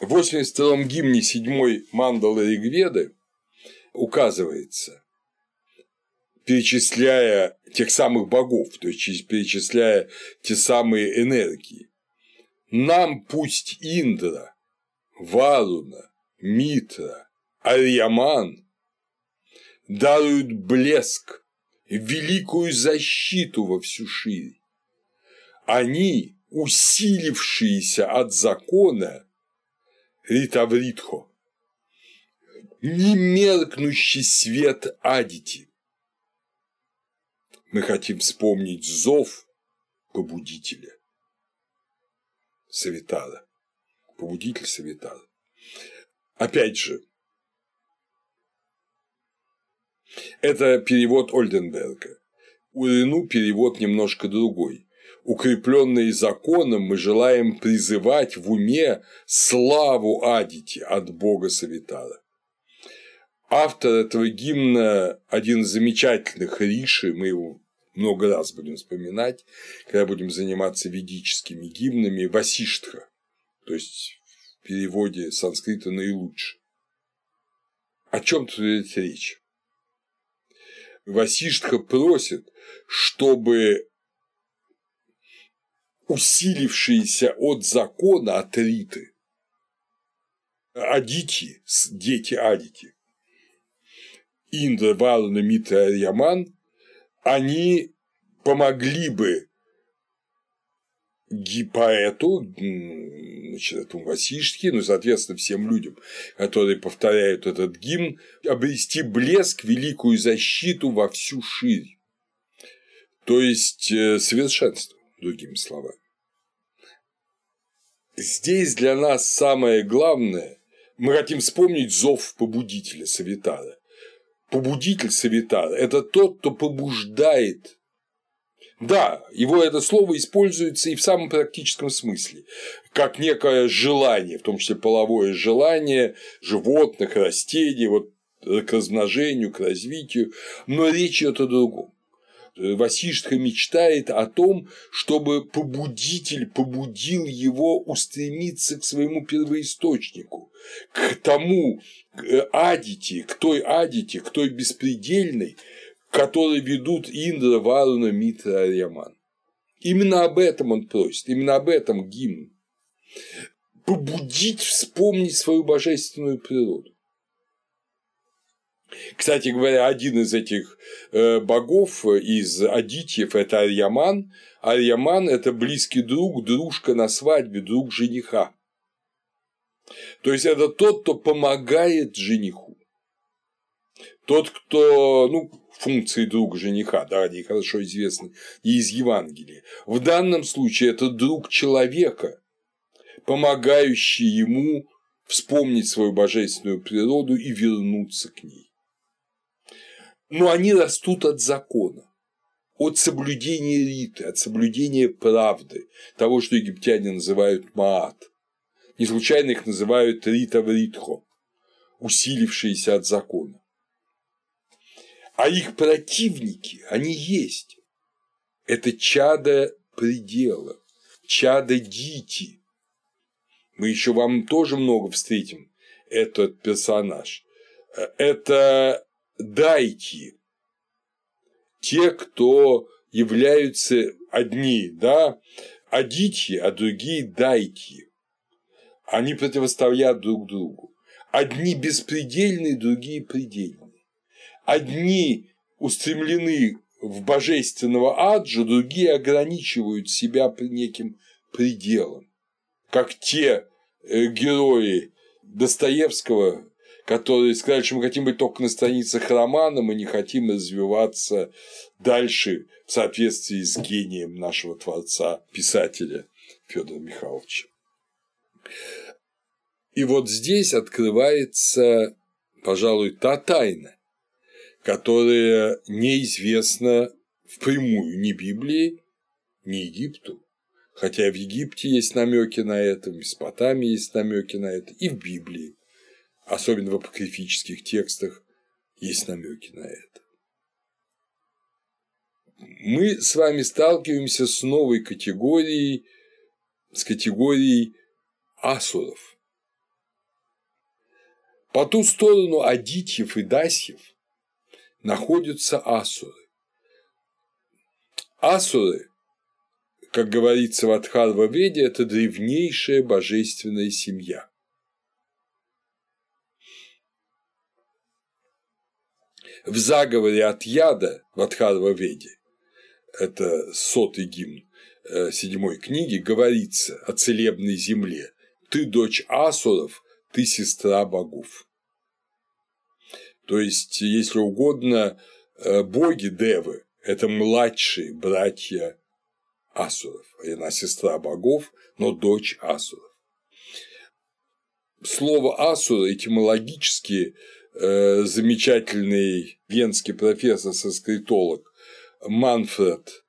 В 82-м гимне 7 мандалы Ригведы указывается, перечисляя тех самых богов, то есть перечисляя те самые энергии. Нам пусть Индра, Варуна, Митра, Арьяман даруют блеск, великую защиту во всю шире. Они, усилившиеся от закона, Ритавритхо, немеркнущий свет Адити, мы хотим вспомнить зов побудителя Савитара, побудитель Савитара. Опять же, это перевод Ольденберга. У Рену перевод немножко другой. Укрепленные законом, мы желаем призывать в уме славу Адити от бога Савитара. Автор этого гимна – один из замечательных риши, мы его много раз будем вспоминать, когда будем заниматься ведическими гимнами Васиштха, то есть в переводе санскрита наилучше. О чем тут идет речь? Васиштха просит, чтобы усилившиеся от закона атриты, адити, дети адити, Индра, Варуна, Митра, Арьяман, они помогли бы поэту, значит, этому Васишке, ну, соответственно, всем людям, которые повторяют этот гимн, обрести блеск, великую защиту во всю ширь. То есть э, совершенство, другими словами. Здесь для нас самое главное, мы хотим вспомнить зов побудителя Савитара. Побудитель Савитара – это тот, кто побуждает да, его это слово используется и в самом практическом смысле, как некое желание, в том числе половое желание животных, растений, вот к размножению, к развитию, но речь идет о другом. Васиштха мечтает о том, чтобы побудитель побудил его устремиться к своему первоисточнику, к тому к адите, к той адите, к той беспредельной, которые ведут Индра, Варуна, Митра, Арьяман. Именно об этом он просит, именно об этом гимн. Побудить вспомнить свою божественную природу. Кстати говоря, один из этих э, богов из Адитьев – это Арьяман. Арьяман – это близкий друг, дружка на свадьбе, друг жениха. То есть это тот, кто помогает жениху. Тот, кто, ну, функции друга жениха, да, они хорошо известны и из Евангелия. В данном случае это друг человека, помогающий ему вспомнить свою божественную природу и вернуться к ней. Но они растут от закона, от соблюдения риты, от соблюдения правды, того, что египтяне называют маат. Не случайно их называют рита в ритхо, усилившиеся от закона а их противники, они есть. Это чада предела, чада дити. Мы еще вам тоже много встретим этот персонаж. Это дайти, те, кто являются одни, да, адити, а другие дайти. Они противостоят друг другу. Одни беспредельные, другие предельные одни устремлены в божественного аджа, другие ограничивают себя неким пределом, как те э, герои Достоевского, которые сказали, что мы хотим быть только на страницах романа, мы не хотим развиваться дальше в соответствии с гением нашего творца, писателя Федора Михайловича. И вот здесь открывается, пожалуй, та тайна, которое неизвестно впрямую ни Библии, ни Египту. Хотя в Египте есть намеки на это, в Месопотамии есть намеки на это, и в Библии, особенно в апокрифических текстах, есть намеки на это. Мы с вами сталкиваемся с новой категорией, с категорией асуров. По ту сторону адитьев и дасьев находятся асуры. Асуры, как говорится в Адхарва Веде, это древнейшая божественная семья. В заговоре от яда в Адхарва Веде, это сотый гимн э, седьмой книги, говорится о целебной земле. Ты дочь асуров, ты сестра богов. То есть, если угодно, э, боги Девы – это младшие братья Асуров. Она сестра богов, но дочь Асуров. Слово Асура этимологически э, замечательный венский профессор-соскритолог Манфред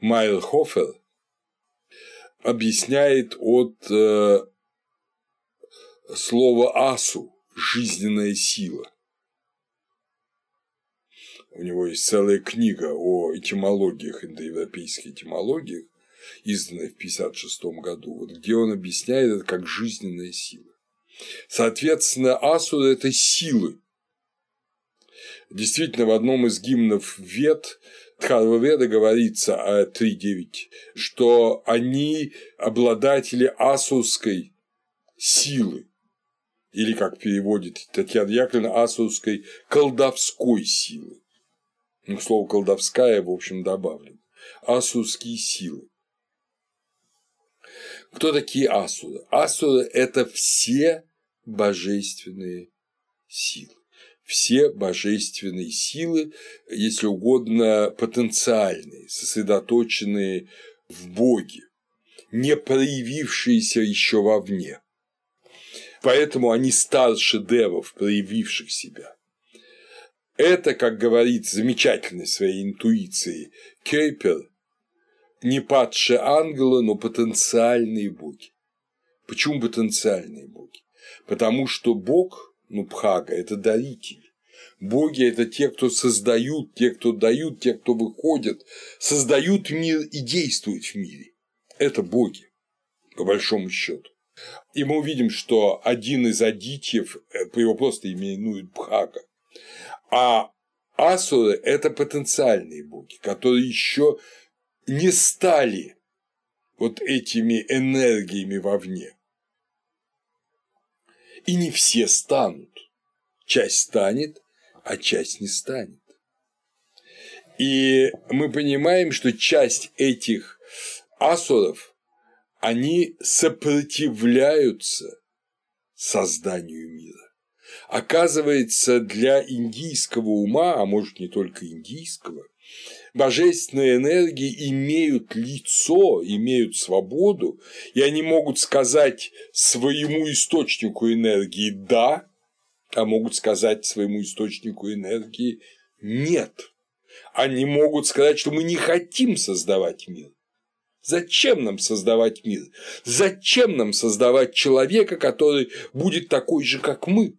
Майерхофер объясняет от э, слова асу – жизненная сила. У него есть целая книга о этимологиях, индоевропейских этимологиях, изданная в 1956 году, вот, где он объясняет это как жизненная сила. Соответственно, асуры – это силы, Действительно, в одном из гимнов Вет Тхарваведа говорится о 3.9, что они обладатели асурской силы, или, как переводит Татьяна Яковлевна, асурской колдовской силы. Ну, слово колдовская, в общем, добавлено. Асурские силы. Кто такие асуры? Асуры – это все божественные силы. Все божественные силы, если угодно, потенциальные, сосредоточенные в Боге, не проявившиеся еще вовне. Поэтому они старше девов, проявивших себя. Это, как говорит замечательной своей интуицией Кейпер, не падшие ангелы, но потенциальные боги. Почему потенциальные боги? Потому что Бог, ну, Пхага – это даритель. Боги – это те, кто создают, те, кто дают, те, кто выходят, создают мир и действуют в мире. Это боги, по большому счету. И мы увидим, что один из адитьев, э, его просто именуют Бхага, а асуры – это потенциальные боги, которые еще не стали вот этими энергиями вовне. И не все станут. Часть станет, а часть не станет. И мы понимаем, что часть этих асуров, они сопротивляются созданию мира. Оказывается, для индийского ума, а может не только индийского, божественные энергии имеют лицо, имеют свободу, и они могут сказать своему источнику энергии «да», а могут сказать своему источнику энергии «нет». Они могут сказать, что мы не хотим создавать мир. Зачем нам создавать мир? Зачем нам создавать человека, который будет такой же, как мы?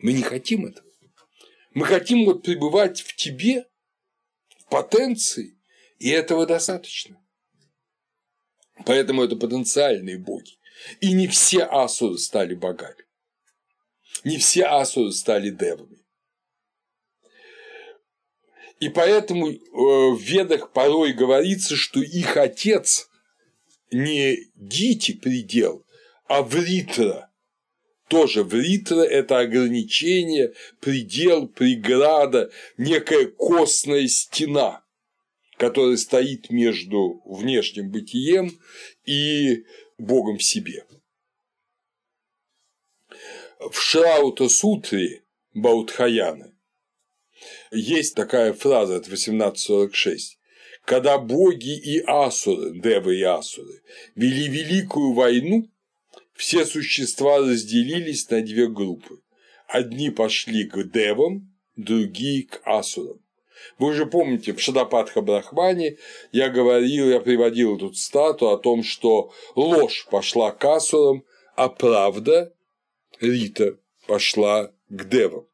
Мы не хотим этого. Мы хотим вот пребывать в тебе, потенции, и этого достаточно. Поэтому это потенциальные боги. И не все асуры стали богами. Не все асуры стали девами. И поэтому э, в ведах порой говорится, что их отец не Гити предел, а Вритра. Тоже Вритра – это ограничение, предел, преграда, некая костная стена, которая стоит между внешним бытием и Богом в себе. В Шраута Сутре Баудхаяны есть такая фраза от 1846 когда боги и асуры, девы и асуры, вели великую войну, все существа разделились на две группы. Одни пошли к девам, другие к асурам. Вы уже помните, в Шадападха Брахмане я говорил, я приводил тут стату о том, что ложь пошла к асурам, а правда, Рита, пошла к девам.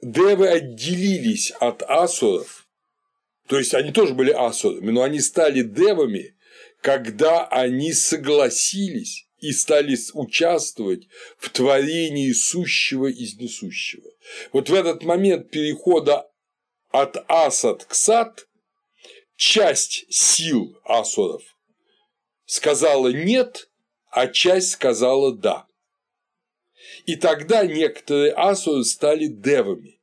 Девы отделились от асуров, то есть они тоже были асурами, но они стали девами, когда они согласились и стали участвовать в творении сущего из несущего. Вот в этот момент перехода от асад к сад часть сил асуров сказала нет, а часть сказала да. И тогда некоторые асуры стали девами.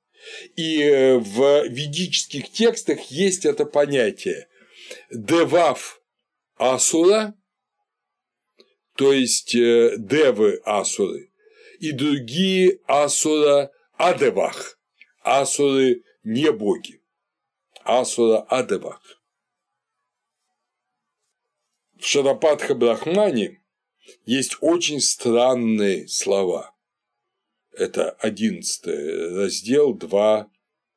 И э, в ведических текстах есть это понятие. Девав асура, то есть э, девы асуры, и другие асура адевах, асуры не боги, асура адевах. В Шарапатха Брахмане есть очень странные слова. Это одиннадцатый раздел 2,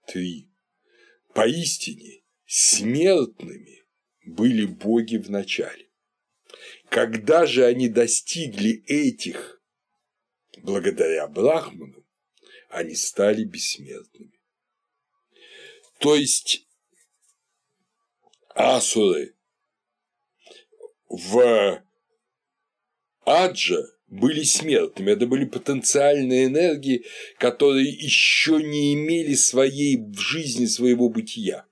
3. Поистине смертными были боги в начале. Когда же они достигли этих, благодаря Брахману, они стали бессмертными. То есть асуры в Аджа были смертными. Это были потенциальные энергии, которые еще не имели своей в жизни своего бытия.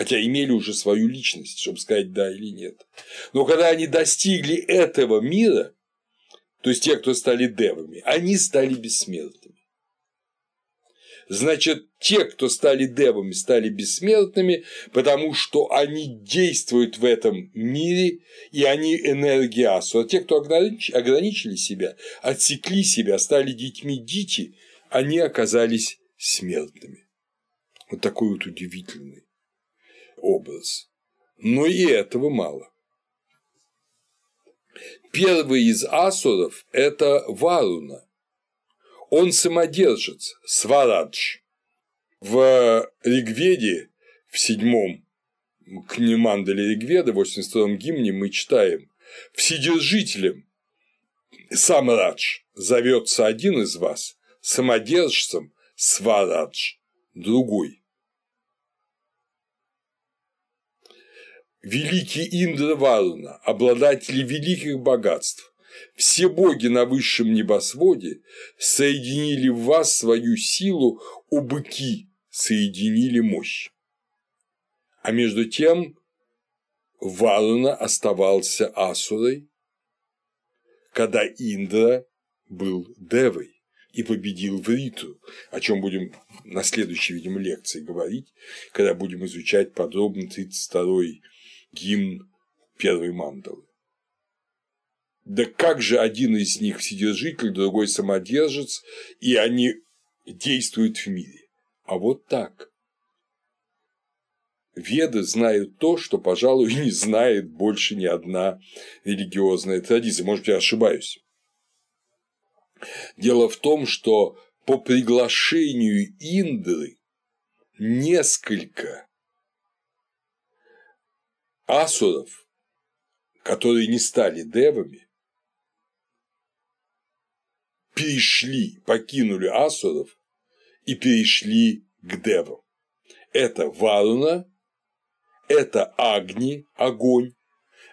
Хотя имели уже свою личность, чтобы сказать да или нет. Но когда они достигли этого мира, то есть те, кто стали девами, они стали бессмертными. Значит, те, кто стали девами, стали бессмертными, потому что они действуют в этом мире, и они энергия асу. А те, кто ограничили себя, отсекли себя, стали детьми дити, они оказались смертными. Вот такой вот удивительный образ. Но и этого мало. Первый из асуров – это Варуна. Он самодержец, Сварадж. В Ригведе, в седьмом Кнемандале Ригведа, в 82-м гимне мы читаем «Вседержителем Самрадж зовется один из вас, самодержцем Сварадж – другой». Великий Индра Варуна, обладатель великих богатств, все боги на высшем небосводе соединили в вас свою силу, у быки соединили мощь. А между тем Варуна оставался Асурой, когда Индра был Девой и победил Вриту, о чем будем на следующей, видимо, лекции говорить, когда будем изучать подробно 32-й гимн первой мандалы. Да как же один из них вседержитель, другой самодержец, и они действуют в мире? А вот так. Веды знают то, что, пожалуй, не знает больше ни одна религиозная традиция. Может, я ошибаюсь. Дело в том, что по приглашению Индры несколько асуров, которые не стали девами, перешли, покинули асуров и перешли к девам. Это Варуна, это Агни, огонь,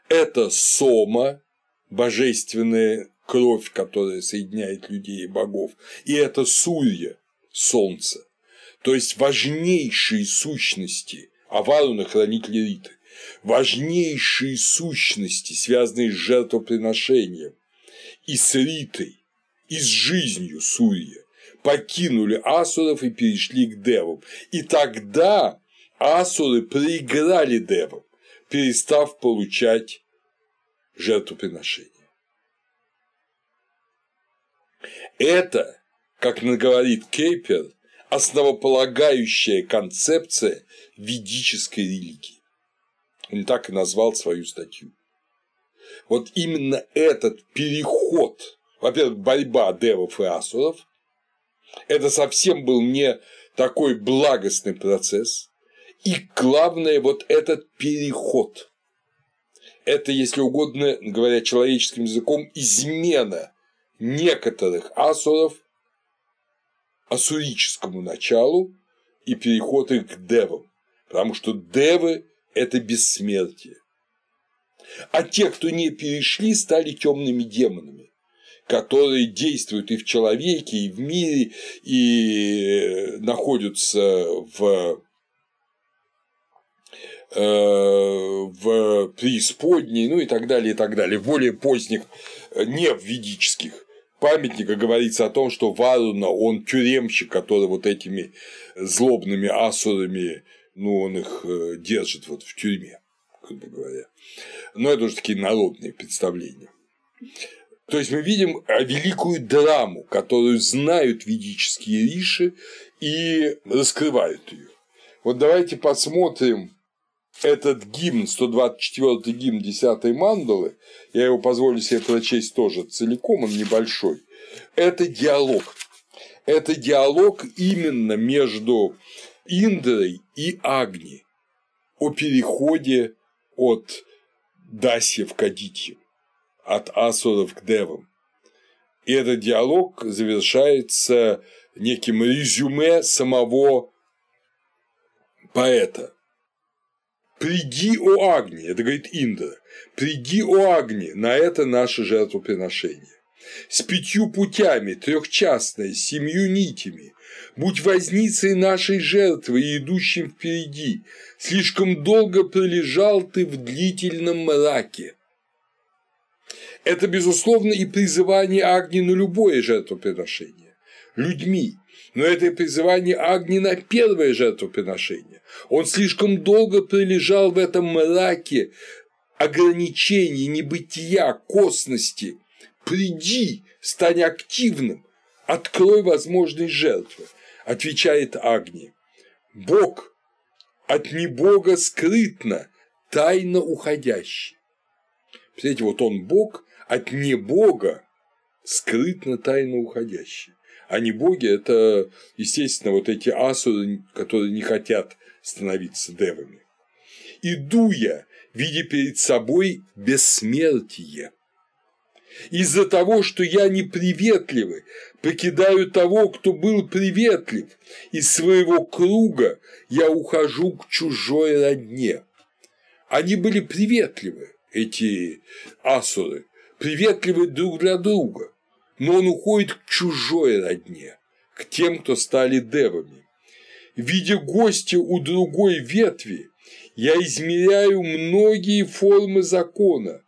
это Сома, божественная кровь, которая соединяет людей и богов, и это Сурья, солнце. То есть важнейшие сущности, а Варуна – хранитель Риты, важнейшие сущности, связанные с жертвоприношением, и с Ритой, и с жизнью Сурья, покинули асуров и перешли к девам. И тогда асуры проиграли девам, перестав получать жертвоприношение. Это, как говорит Кейпер, основополагающая концепция ведической религии. Он так и назвал свою статью. Вот именно этот переход, во-первых, борьба девов и асуров, это совсем был не такой благостный процесс, и главное, вот этот переход. Это, если угодно, говоря человеческим языком, измена некоторых асуров асурическому началу и переход их к девам. Потому что девы это бессмертие. А те, кто не перешли, стали темными демонами, которые действуют и в человеке, и в мире, и находятся в э, в преисподней, ну и так далее, и так далее. В более поздних, не в ведических памятниках говорится о том, что Варуна, он тюремщик, который вот этими злобными асурами ну, он их э, держит вот в тюрьме, грубо говоря. Но это уже такие народные представления. То есть мы видим э, великую драму, которую знают ведические риши и раскрывают ее. Вот давайте посмотрим этот гимн, 124-й гимн 10 мандалы, я его позволю себе прочесть тоже целиком, он небольшой. Это диалог. Это диалог именно между Индрой и Агни о переходе от Дасьев к Адитьям, от Асуров к Девам. И этот диалог завершается неким резюме самого поэта. «Приди, о Агни», это говорит Индра, «приди, о Агни, на это наше жертвоприношение». С пятью путями, трехчастная, с семью нитями, будь возницей нашей жертвы и идущим впереди, слишком долго пролежал ты в длительном мраке. Это, безусловно, и призывание Агни на любое жертвоприношение, людьми, но это и призывание Агни на первое жертвоприношение. Он слишком долго пролежал в этом мраке ограничений, небытия, косности. Приди, стань активным, открой возможность жертвы, отвечает Агни. Бог от небога скрытно, тайно уходящий. Представляете, вот он Бог, от небога скрытно тайно уходящий. А не боги – это, естественно, вот эти асуры, которые не хотят становиться девами. Иду я, видя перед собой бессмертие. Из-за того, что я неприветливый, покидаю того, кто был приветлив, из своего круга я ухожу к чужой родне. Они были приветливы, эти асуры, приветливы друг для друга, но он уходит к чужой родне, к тем, кто стали девами. Видя гостя у другой ветви, я измеряю многие формы закона.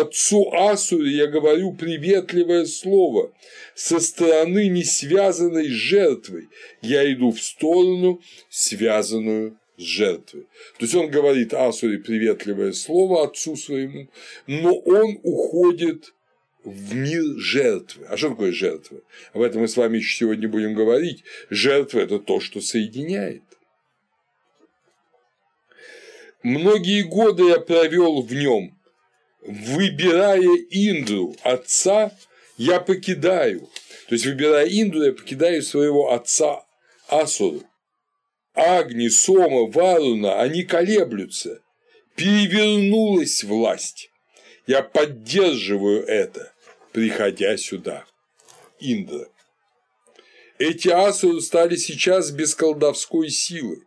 Отцу Асуре я говорю приветливое слово. Со стороны не связанной с жертвой я иду в сторону, связанную с жертвой. То есть он говорит Асуре приветливое слово отцу своему, но он уходит в мир жертвы. А что такое жертва? Об этом мы с вами еще сегодня будем говорить. Жертва – это то, что соединяет. Многие годы я провел в нем, выбирая Индру, отца, я покидаю. То есть, выбирая Индру, я покидаю своего отца Асуру. Агни, Сома, Варуна, они колеблются. Перевернулась власть. Я поддерживаю это приходя сюда. Индра. Эти асуры стали сейчас без колдовской силы.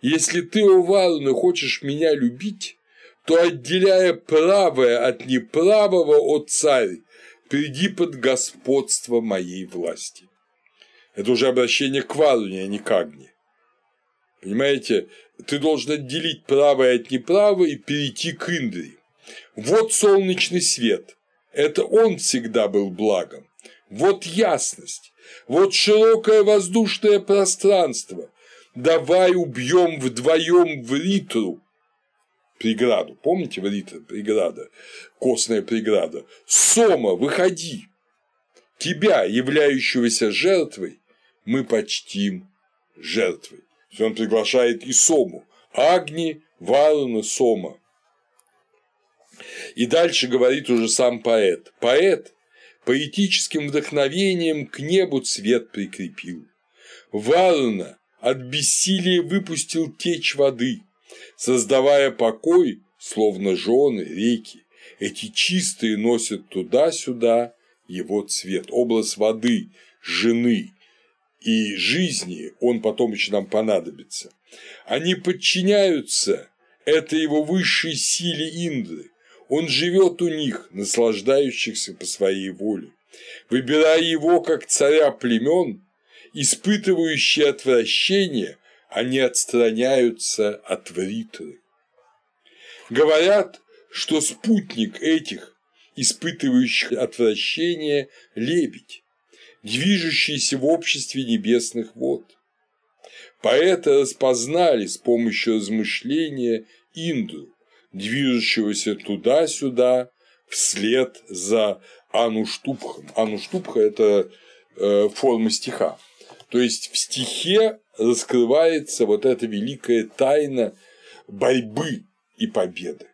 Если ты, о Варуна, хочешь меня любить, то, отделяя правое от неправого, о царь, приди под господство моей власти. Это уже обращение к Варуне, а не к Агне. Понимаете, ты должен отделить правое от неправого и перейти к Индре. Вот солнечный свет, это он всегда был благом. Вот ясность, вот широкое воздушное пространство. Давай убьем вдвоем в Ритру. Преграду. Помните в Ритра преграда? Костная преграда. Сома, выходи. Тебя, являющегося жертвой, мы почтим жертвой. Он приглашает и Сому. Агни, Варуна, Сома. И дальше говорит уже сам поэт. Поэт поэтическим вдохновением к небу цвет прикрепил. Варуна от бессилия выпустил течь воды, создавая покой, словно жены, реки. Эти чистые носят туда-сюда его цвет, образ воды, жены и жизни, он потом еще нам понадобится. Они подчиняются этой его высшей силе Индры, он живет у них, наслаждающихся по своей воле, выбирая его как царя племен, испытывающие отвращение, они отстраняются от вритры. Говорят, что спутник этих, испытывающих отвращение, лебедь, движущийся в обществе небесных вод. Поэты распознали с помощью размышления Индру, движущегося туда-сюда вслед за Ануштупхом. Ануштупха – это э, форма стиха. То есть в стихе раскрывается вот эта великая тайна борьбы и победы,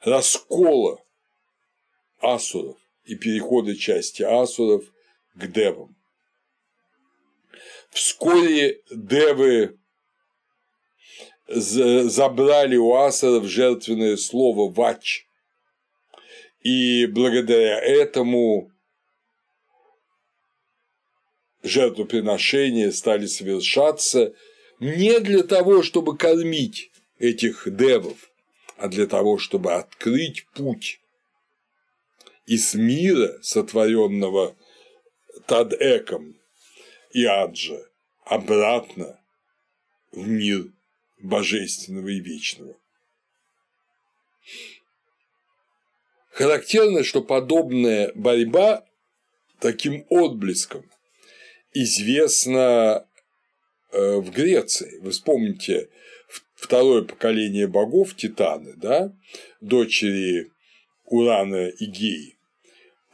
раскола асуров и перехода части асуров к девам. Вскоре девы забрали у асаров жертвенное слово «вач». И благодаря этому жертвоприношения стали совершаться не для того, чтобы кормить этих девов, а для того, чтобы открыть путь из мира, сотворенного Тадеком и Аджа, обратно в мир божественного и вечного. Характерно, что подобная борьба таким отблеском известна э, в Греции. Вы вспомните второе поколение богов Титаны, да, дочери Урана и Геи.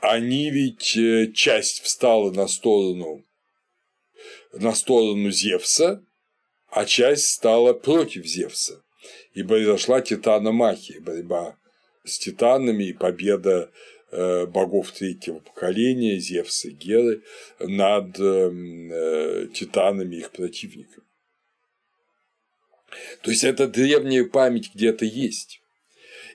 Они ведь э, часть встала на сторону на сторону Зевса, а часть стала против Зевса. И произошла титаномахия, борьба с титанами и победа богов третьего поколения, Зевса и Геры, над эм, э, титанами их противниками. То есть эта древняя память где-то есть.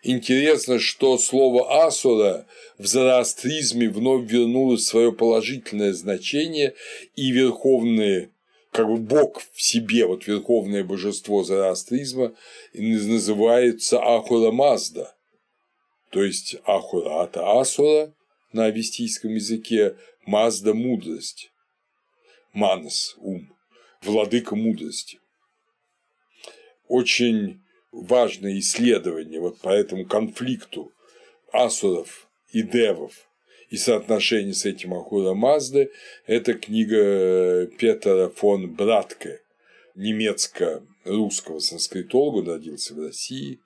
Интересно, что слово «асура» в зороастризме вновь вернуло свое положительное значение, и верховное как бы бог в себе, вот верховное божество зороастризма называется Ахура Мазда, то есть Ахура – это Асура на авестийском языке, Мазда – мудрость, Манас – ум, владыка мудрости. Очень важное исследование вот по этому конфликту асуров и девов и соотношение с этим Ахура Мазды – это книга Петера фон Братке, немецко-русского санскритолога, родился в России,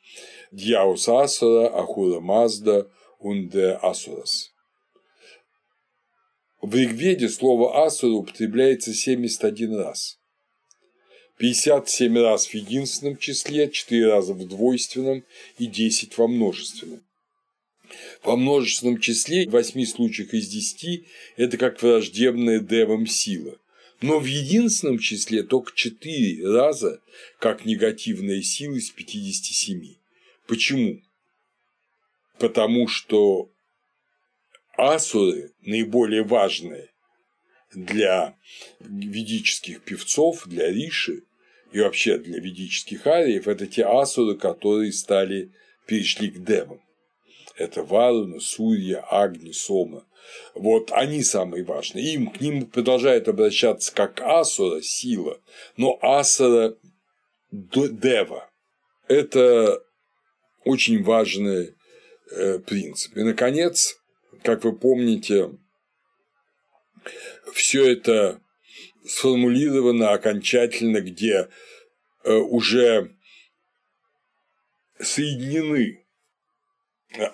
Дьяус Асура, Ахура Мазда, Унде Асурас. В Ригведе слово Асура употребляется 71 раз. 57 раз в единственном числе, 4 раза в двойственном и 10 во множественном. Во множественном числе в 8 случаях из 10 это как враждебная девам сила, но в единственном числе только 4 раза как негативная сила из 57. Почему? Потому что асуры наиболее важные для ведических певцов, для риши, и вообще для ведических ариев, это те асуры, которые стали, перешли к девам. Это Варуна, Сурья, Агни, Сома. Вот они самые важные. Им к ним продолжают обращаться как асура, сила, но асура дева. Это очень важный э, принцип. И, наконец, как вы помните, все это сформулировано окончательно, где э, уже соединены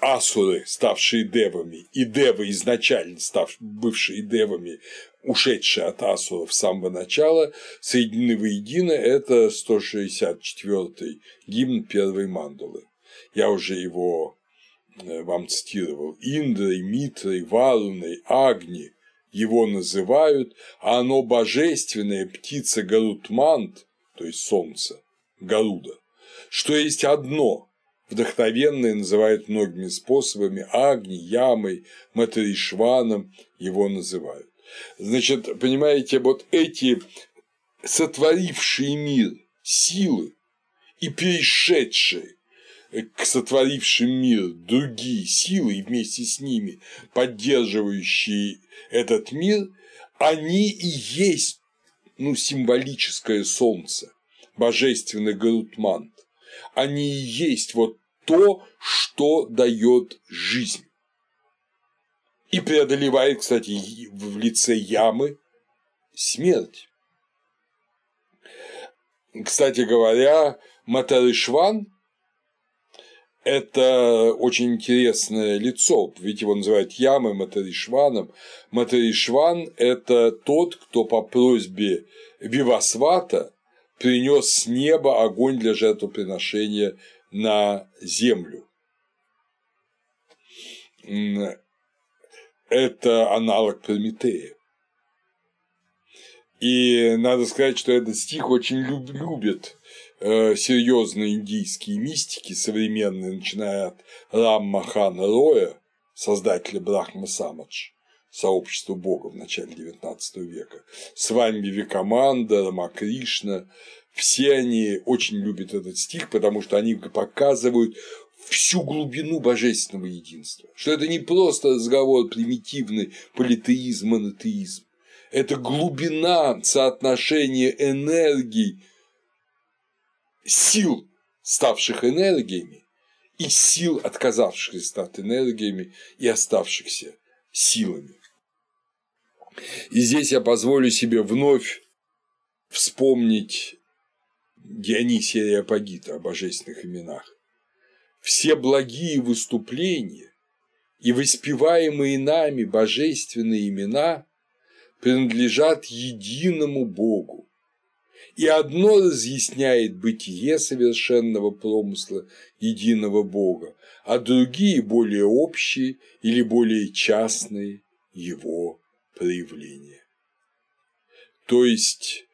асуры, ставшие девами, и девы, изначально ставшие, бывшие девами, ушедшие от асуров с самого начала, соединены воедино, это 164-й гимн первой мандалы. Я уже его э, вам цитировал. Индрой, Митрой, Варуной, Агни, его называют, а оно божественная птица Гарутмант, то есть солнце, Гаруда, что есть одно, вдохновенное называют многими способами, Агни, Ямой, Матришваном его называют. Значит, понимаете, вот эти сотворившие мир силы и перешедшие к сотворившим мир другие силы и вместе с ними поддерживающие этот мир, они и есть ну, символическое солнце, божественный Гарутмант. Они и есть вот то, что дает жизнь. И преодолевает, кстати, в лице ямы смерть. Кстати говоря, Матарышван это очень интересное лицо, ведь его называют Ямой Матаришваном. Матаришван – это тот, кто по просьбе Вивасвата принес с неба огонь для жертвоприношения на землю. Это аналог Прометея. И надо сказать, что этот стих очень любит Э, серьезные индийские мистики современные, начиная от Хана Роя, создателя Брахма Самадж, сообщества Бога в начале XIX века, с вами Вивекаманда, Рамакришна, все они очень любят этот стих, потому что они показывают всю глубину божественного единства. Что это не просто разговор примитивный политеизм, монотеизм. Это глубина соотношения энергий, сил, ставших энергиями, и сил, отказавшихся от энергиями и оставшихся силами. И здесь я позволю себе вновь вспомнить Дионисия Реопагита о божественных именах. Все благие выступления и воспеваемые нами божественные имена принадлежат единому Богу, и одно разъясняет бытие совершенного промысла единого Бога, а другие более общие или более частные его проявления. То есть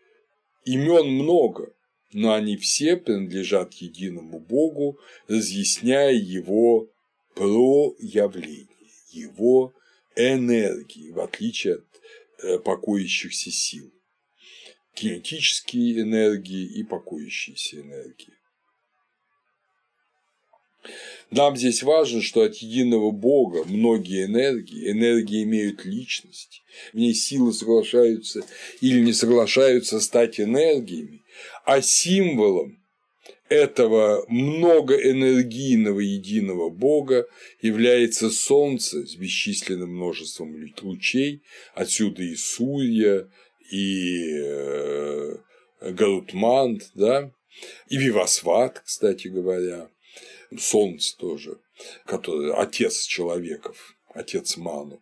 имен много, но они все принадлежат единому Богу, разъясняя его проявление, его энергии, в отличие от э, покоящихся сил кинетические энергии и покоящиеся энергии. Нам здесь важно, что от единого Бога многие энергии, энергии имеют личность, в ней силы соглашаются или не соглашаются стать энергиями, а символом этого многоэнергийного единого Бога является Солнце с бесчисленным множеством лучей, отсюда и Сурья, и э, Галутмант, да, и Вивасват, кстати говоря, Солнце тоже, который отец человеков, отец Ману.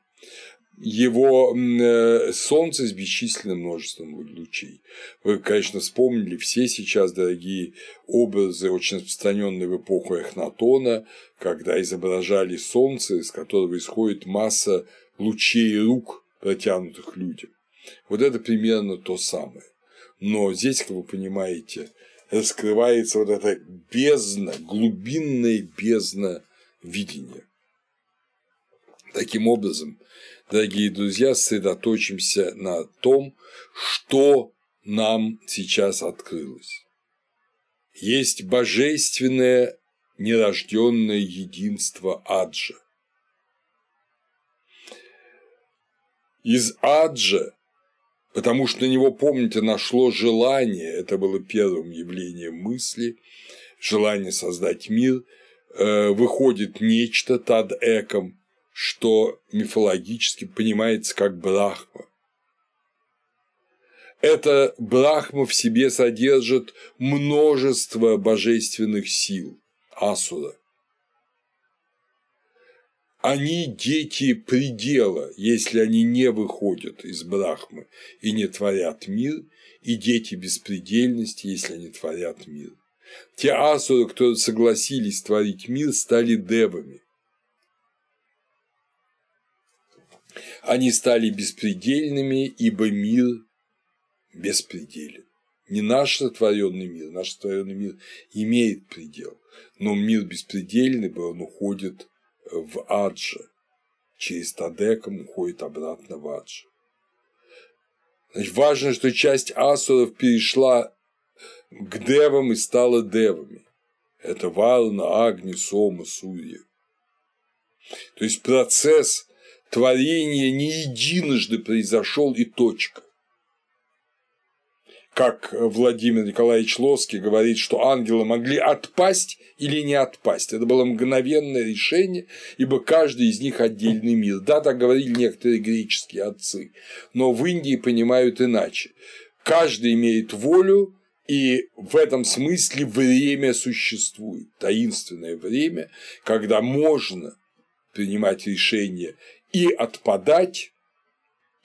Его э, Солнце с бесчисленным множеством лучей. Вы, конечно, вспомнили все сейчас, дорогие образы, очень распространенные в эпоху Эхнатона, когда изображали Солнце, из которого исходит масса лучей рук, протянутых людям. Вот это примерно то самое. Но здесь, как вы понимаете, раскрывается вот эта бездна, глубинная бездна видения. Таким образом, дорогие друзья, сосредоточимся на том, что нам сейчас открылось. Есть божественное нерожденное единство Аджа. Из Аджа потому что на него, помните, нашло желание, это было первым явлением мысли, желание создать мир, э, выходит нечто тад эком, что мифологически понимается как Брахма. Это Брахма в себе содержит множество божественных сил. Асура они дети предела, если они не выходят из Брахмы и не творят мир, и дети беспредельности, если они творят мир. Те асуры, которые согласились творить мир, стали девами. Они стали беспредельными, ибо мир беспределен. Не наш сотворенный мир, наш сотворенный мир имеет предел, но мир беспредельный, он уходит в Аджа. Через Тадеком уходит обратно в Аджа. Значит, важно, что часть асуров перешла к девам и стала девами. Это Варна, Агни, Сома, Сурья. То есть процесс творения не единожды произошел и точка как Владимир Николаевич Лоский говорит, что ангелы могли отпасть или не отпасть. Это было мгновенное решение, ибо каждый из них отдельный мир. Да, так говорили некоторые греческие отцы, но в Индии понимают иначе. Каждый имеет волю, и в этом смысле время существует, таинственное время, когда можно принимать решение и отпадать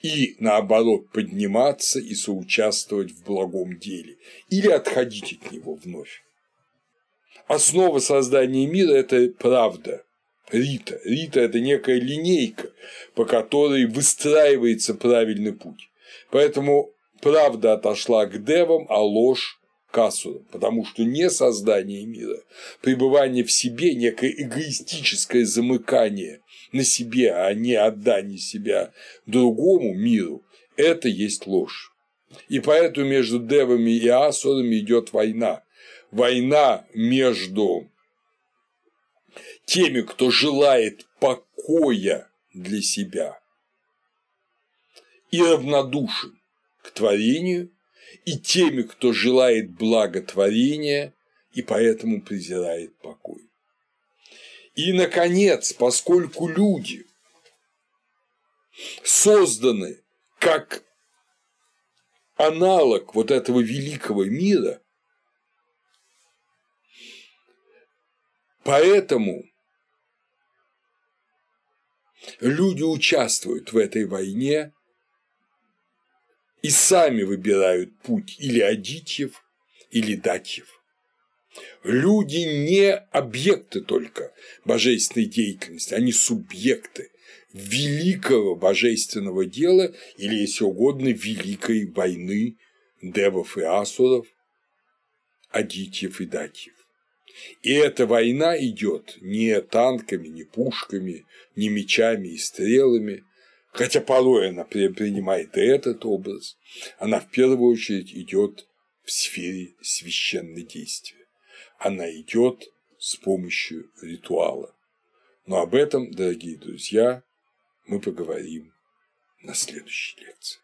и, наоборот, подниматься и соучаствовать в благом деле, или отходить от него вновь. Основа создания мира – это правда, Рита. Рита – это некая линейка, по которой выстраивается правильный путь. Поэтому правда отошла к девам, а ложь к потому что не создание мира, пребывание в себе, некое эгоистическое замыкание на себе, а не отдание себя другому миру, это есть ложь. И поэтому между девами и асурами идет война. Война между теми, кто желает покоя для себя и равнодушен к творению, и теми, кто желает благотворения и поэтому презирает покой. И, наконец, поскольку люди созданы как аналог вот этого великого мира, поэтому люди участвуют в этой войне и сами выбирают путь или Адитьев, или Датьев. Люди не объекты только божественной деятельности, они субъекты великого божественного дела или, если угодно, великой войны девов и асуров, адитьев и датьев. И эта война идет не танками, не пушками, не мечами и стрелами, хотя порой она принимает и этот образ, она в первую очередь идет в сфере священного действия она идет с помощью ритуала. Но об этом, дорогие друзья, мы поговорим на следующей лекции.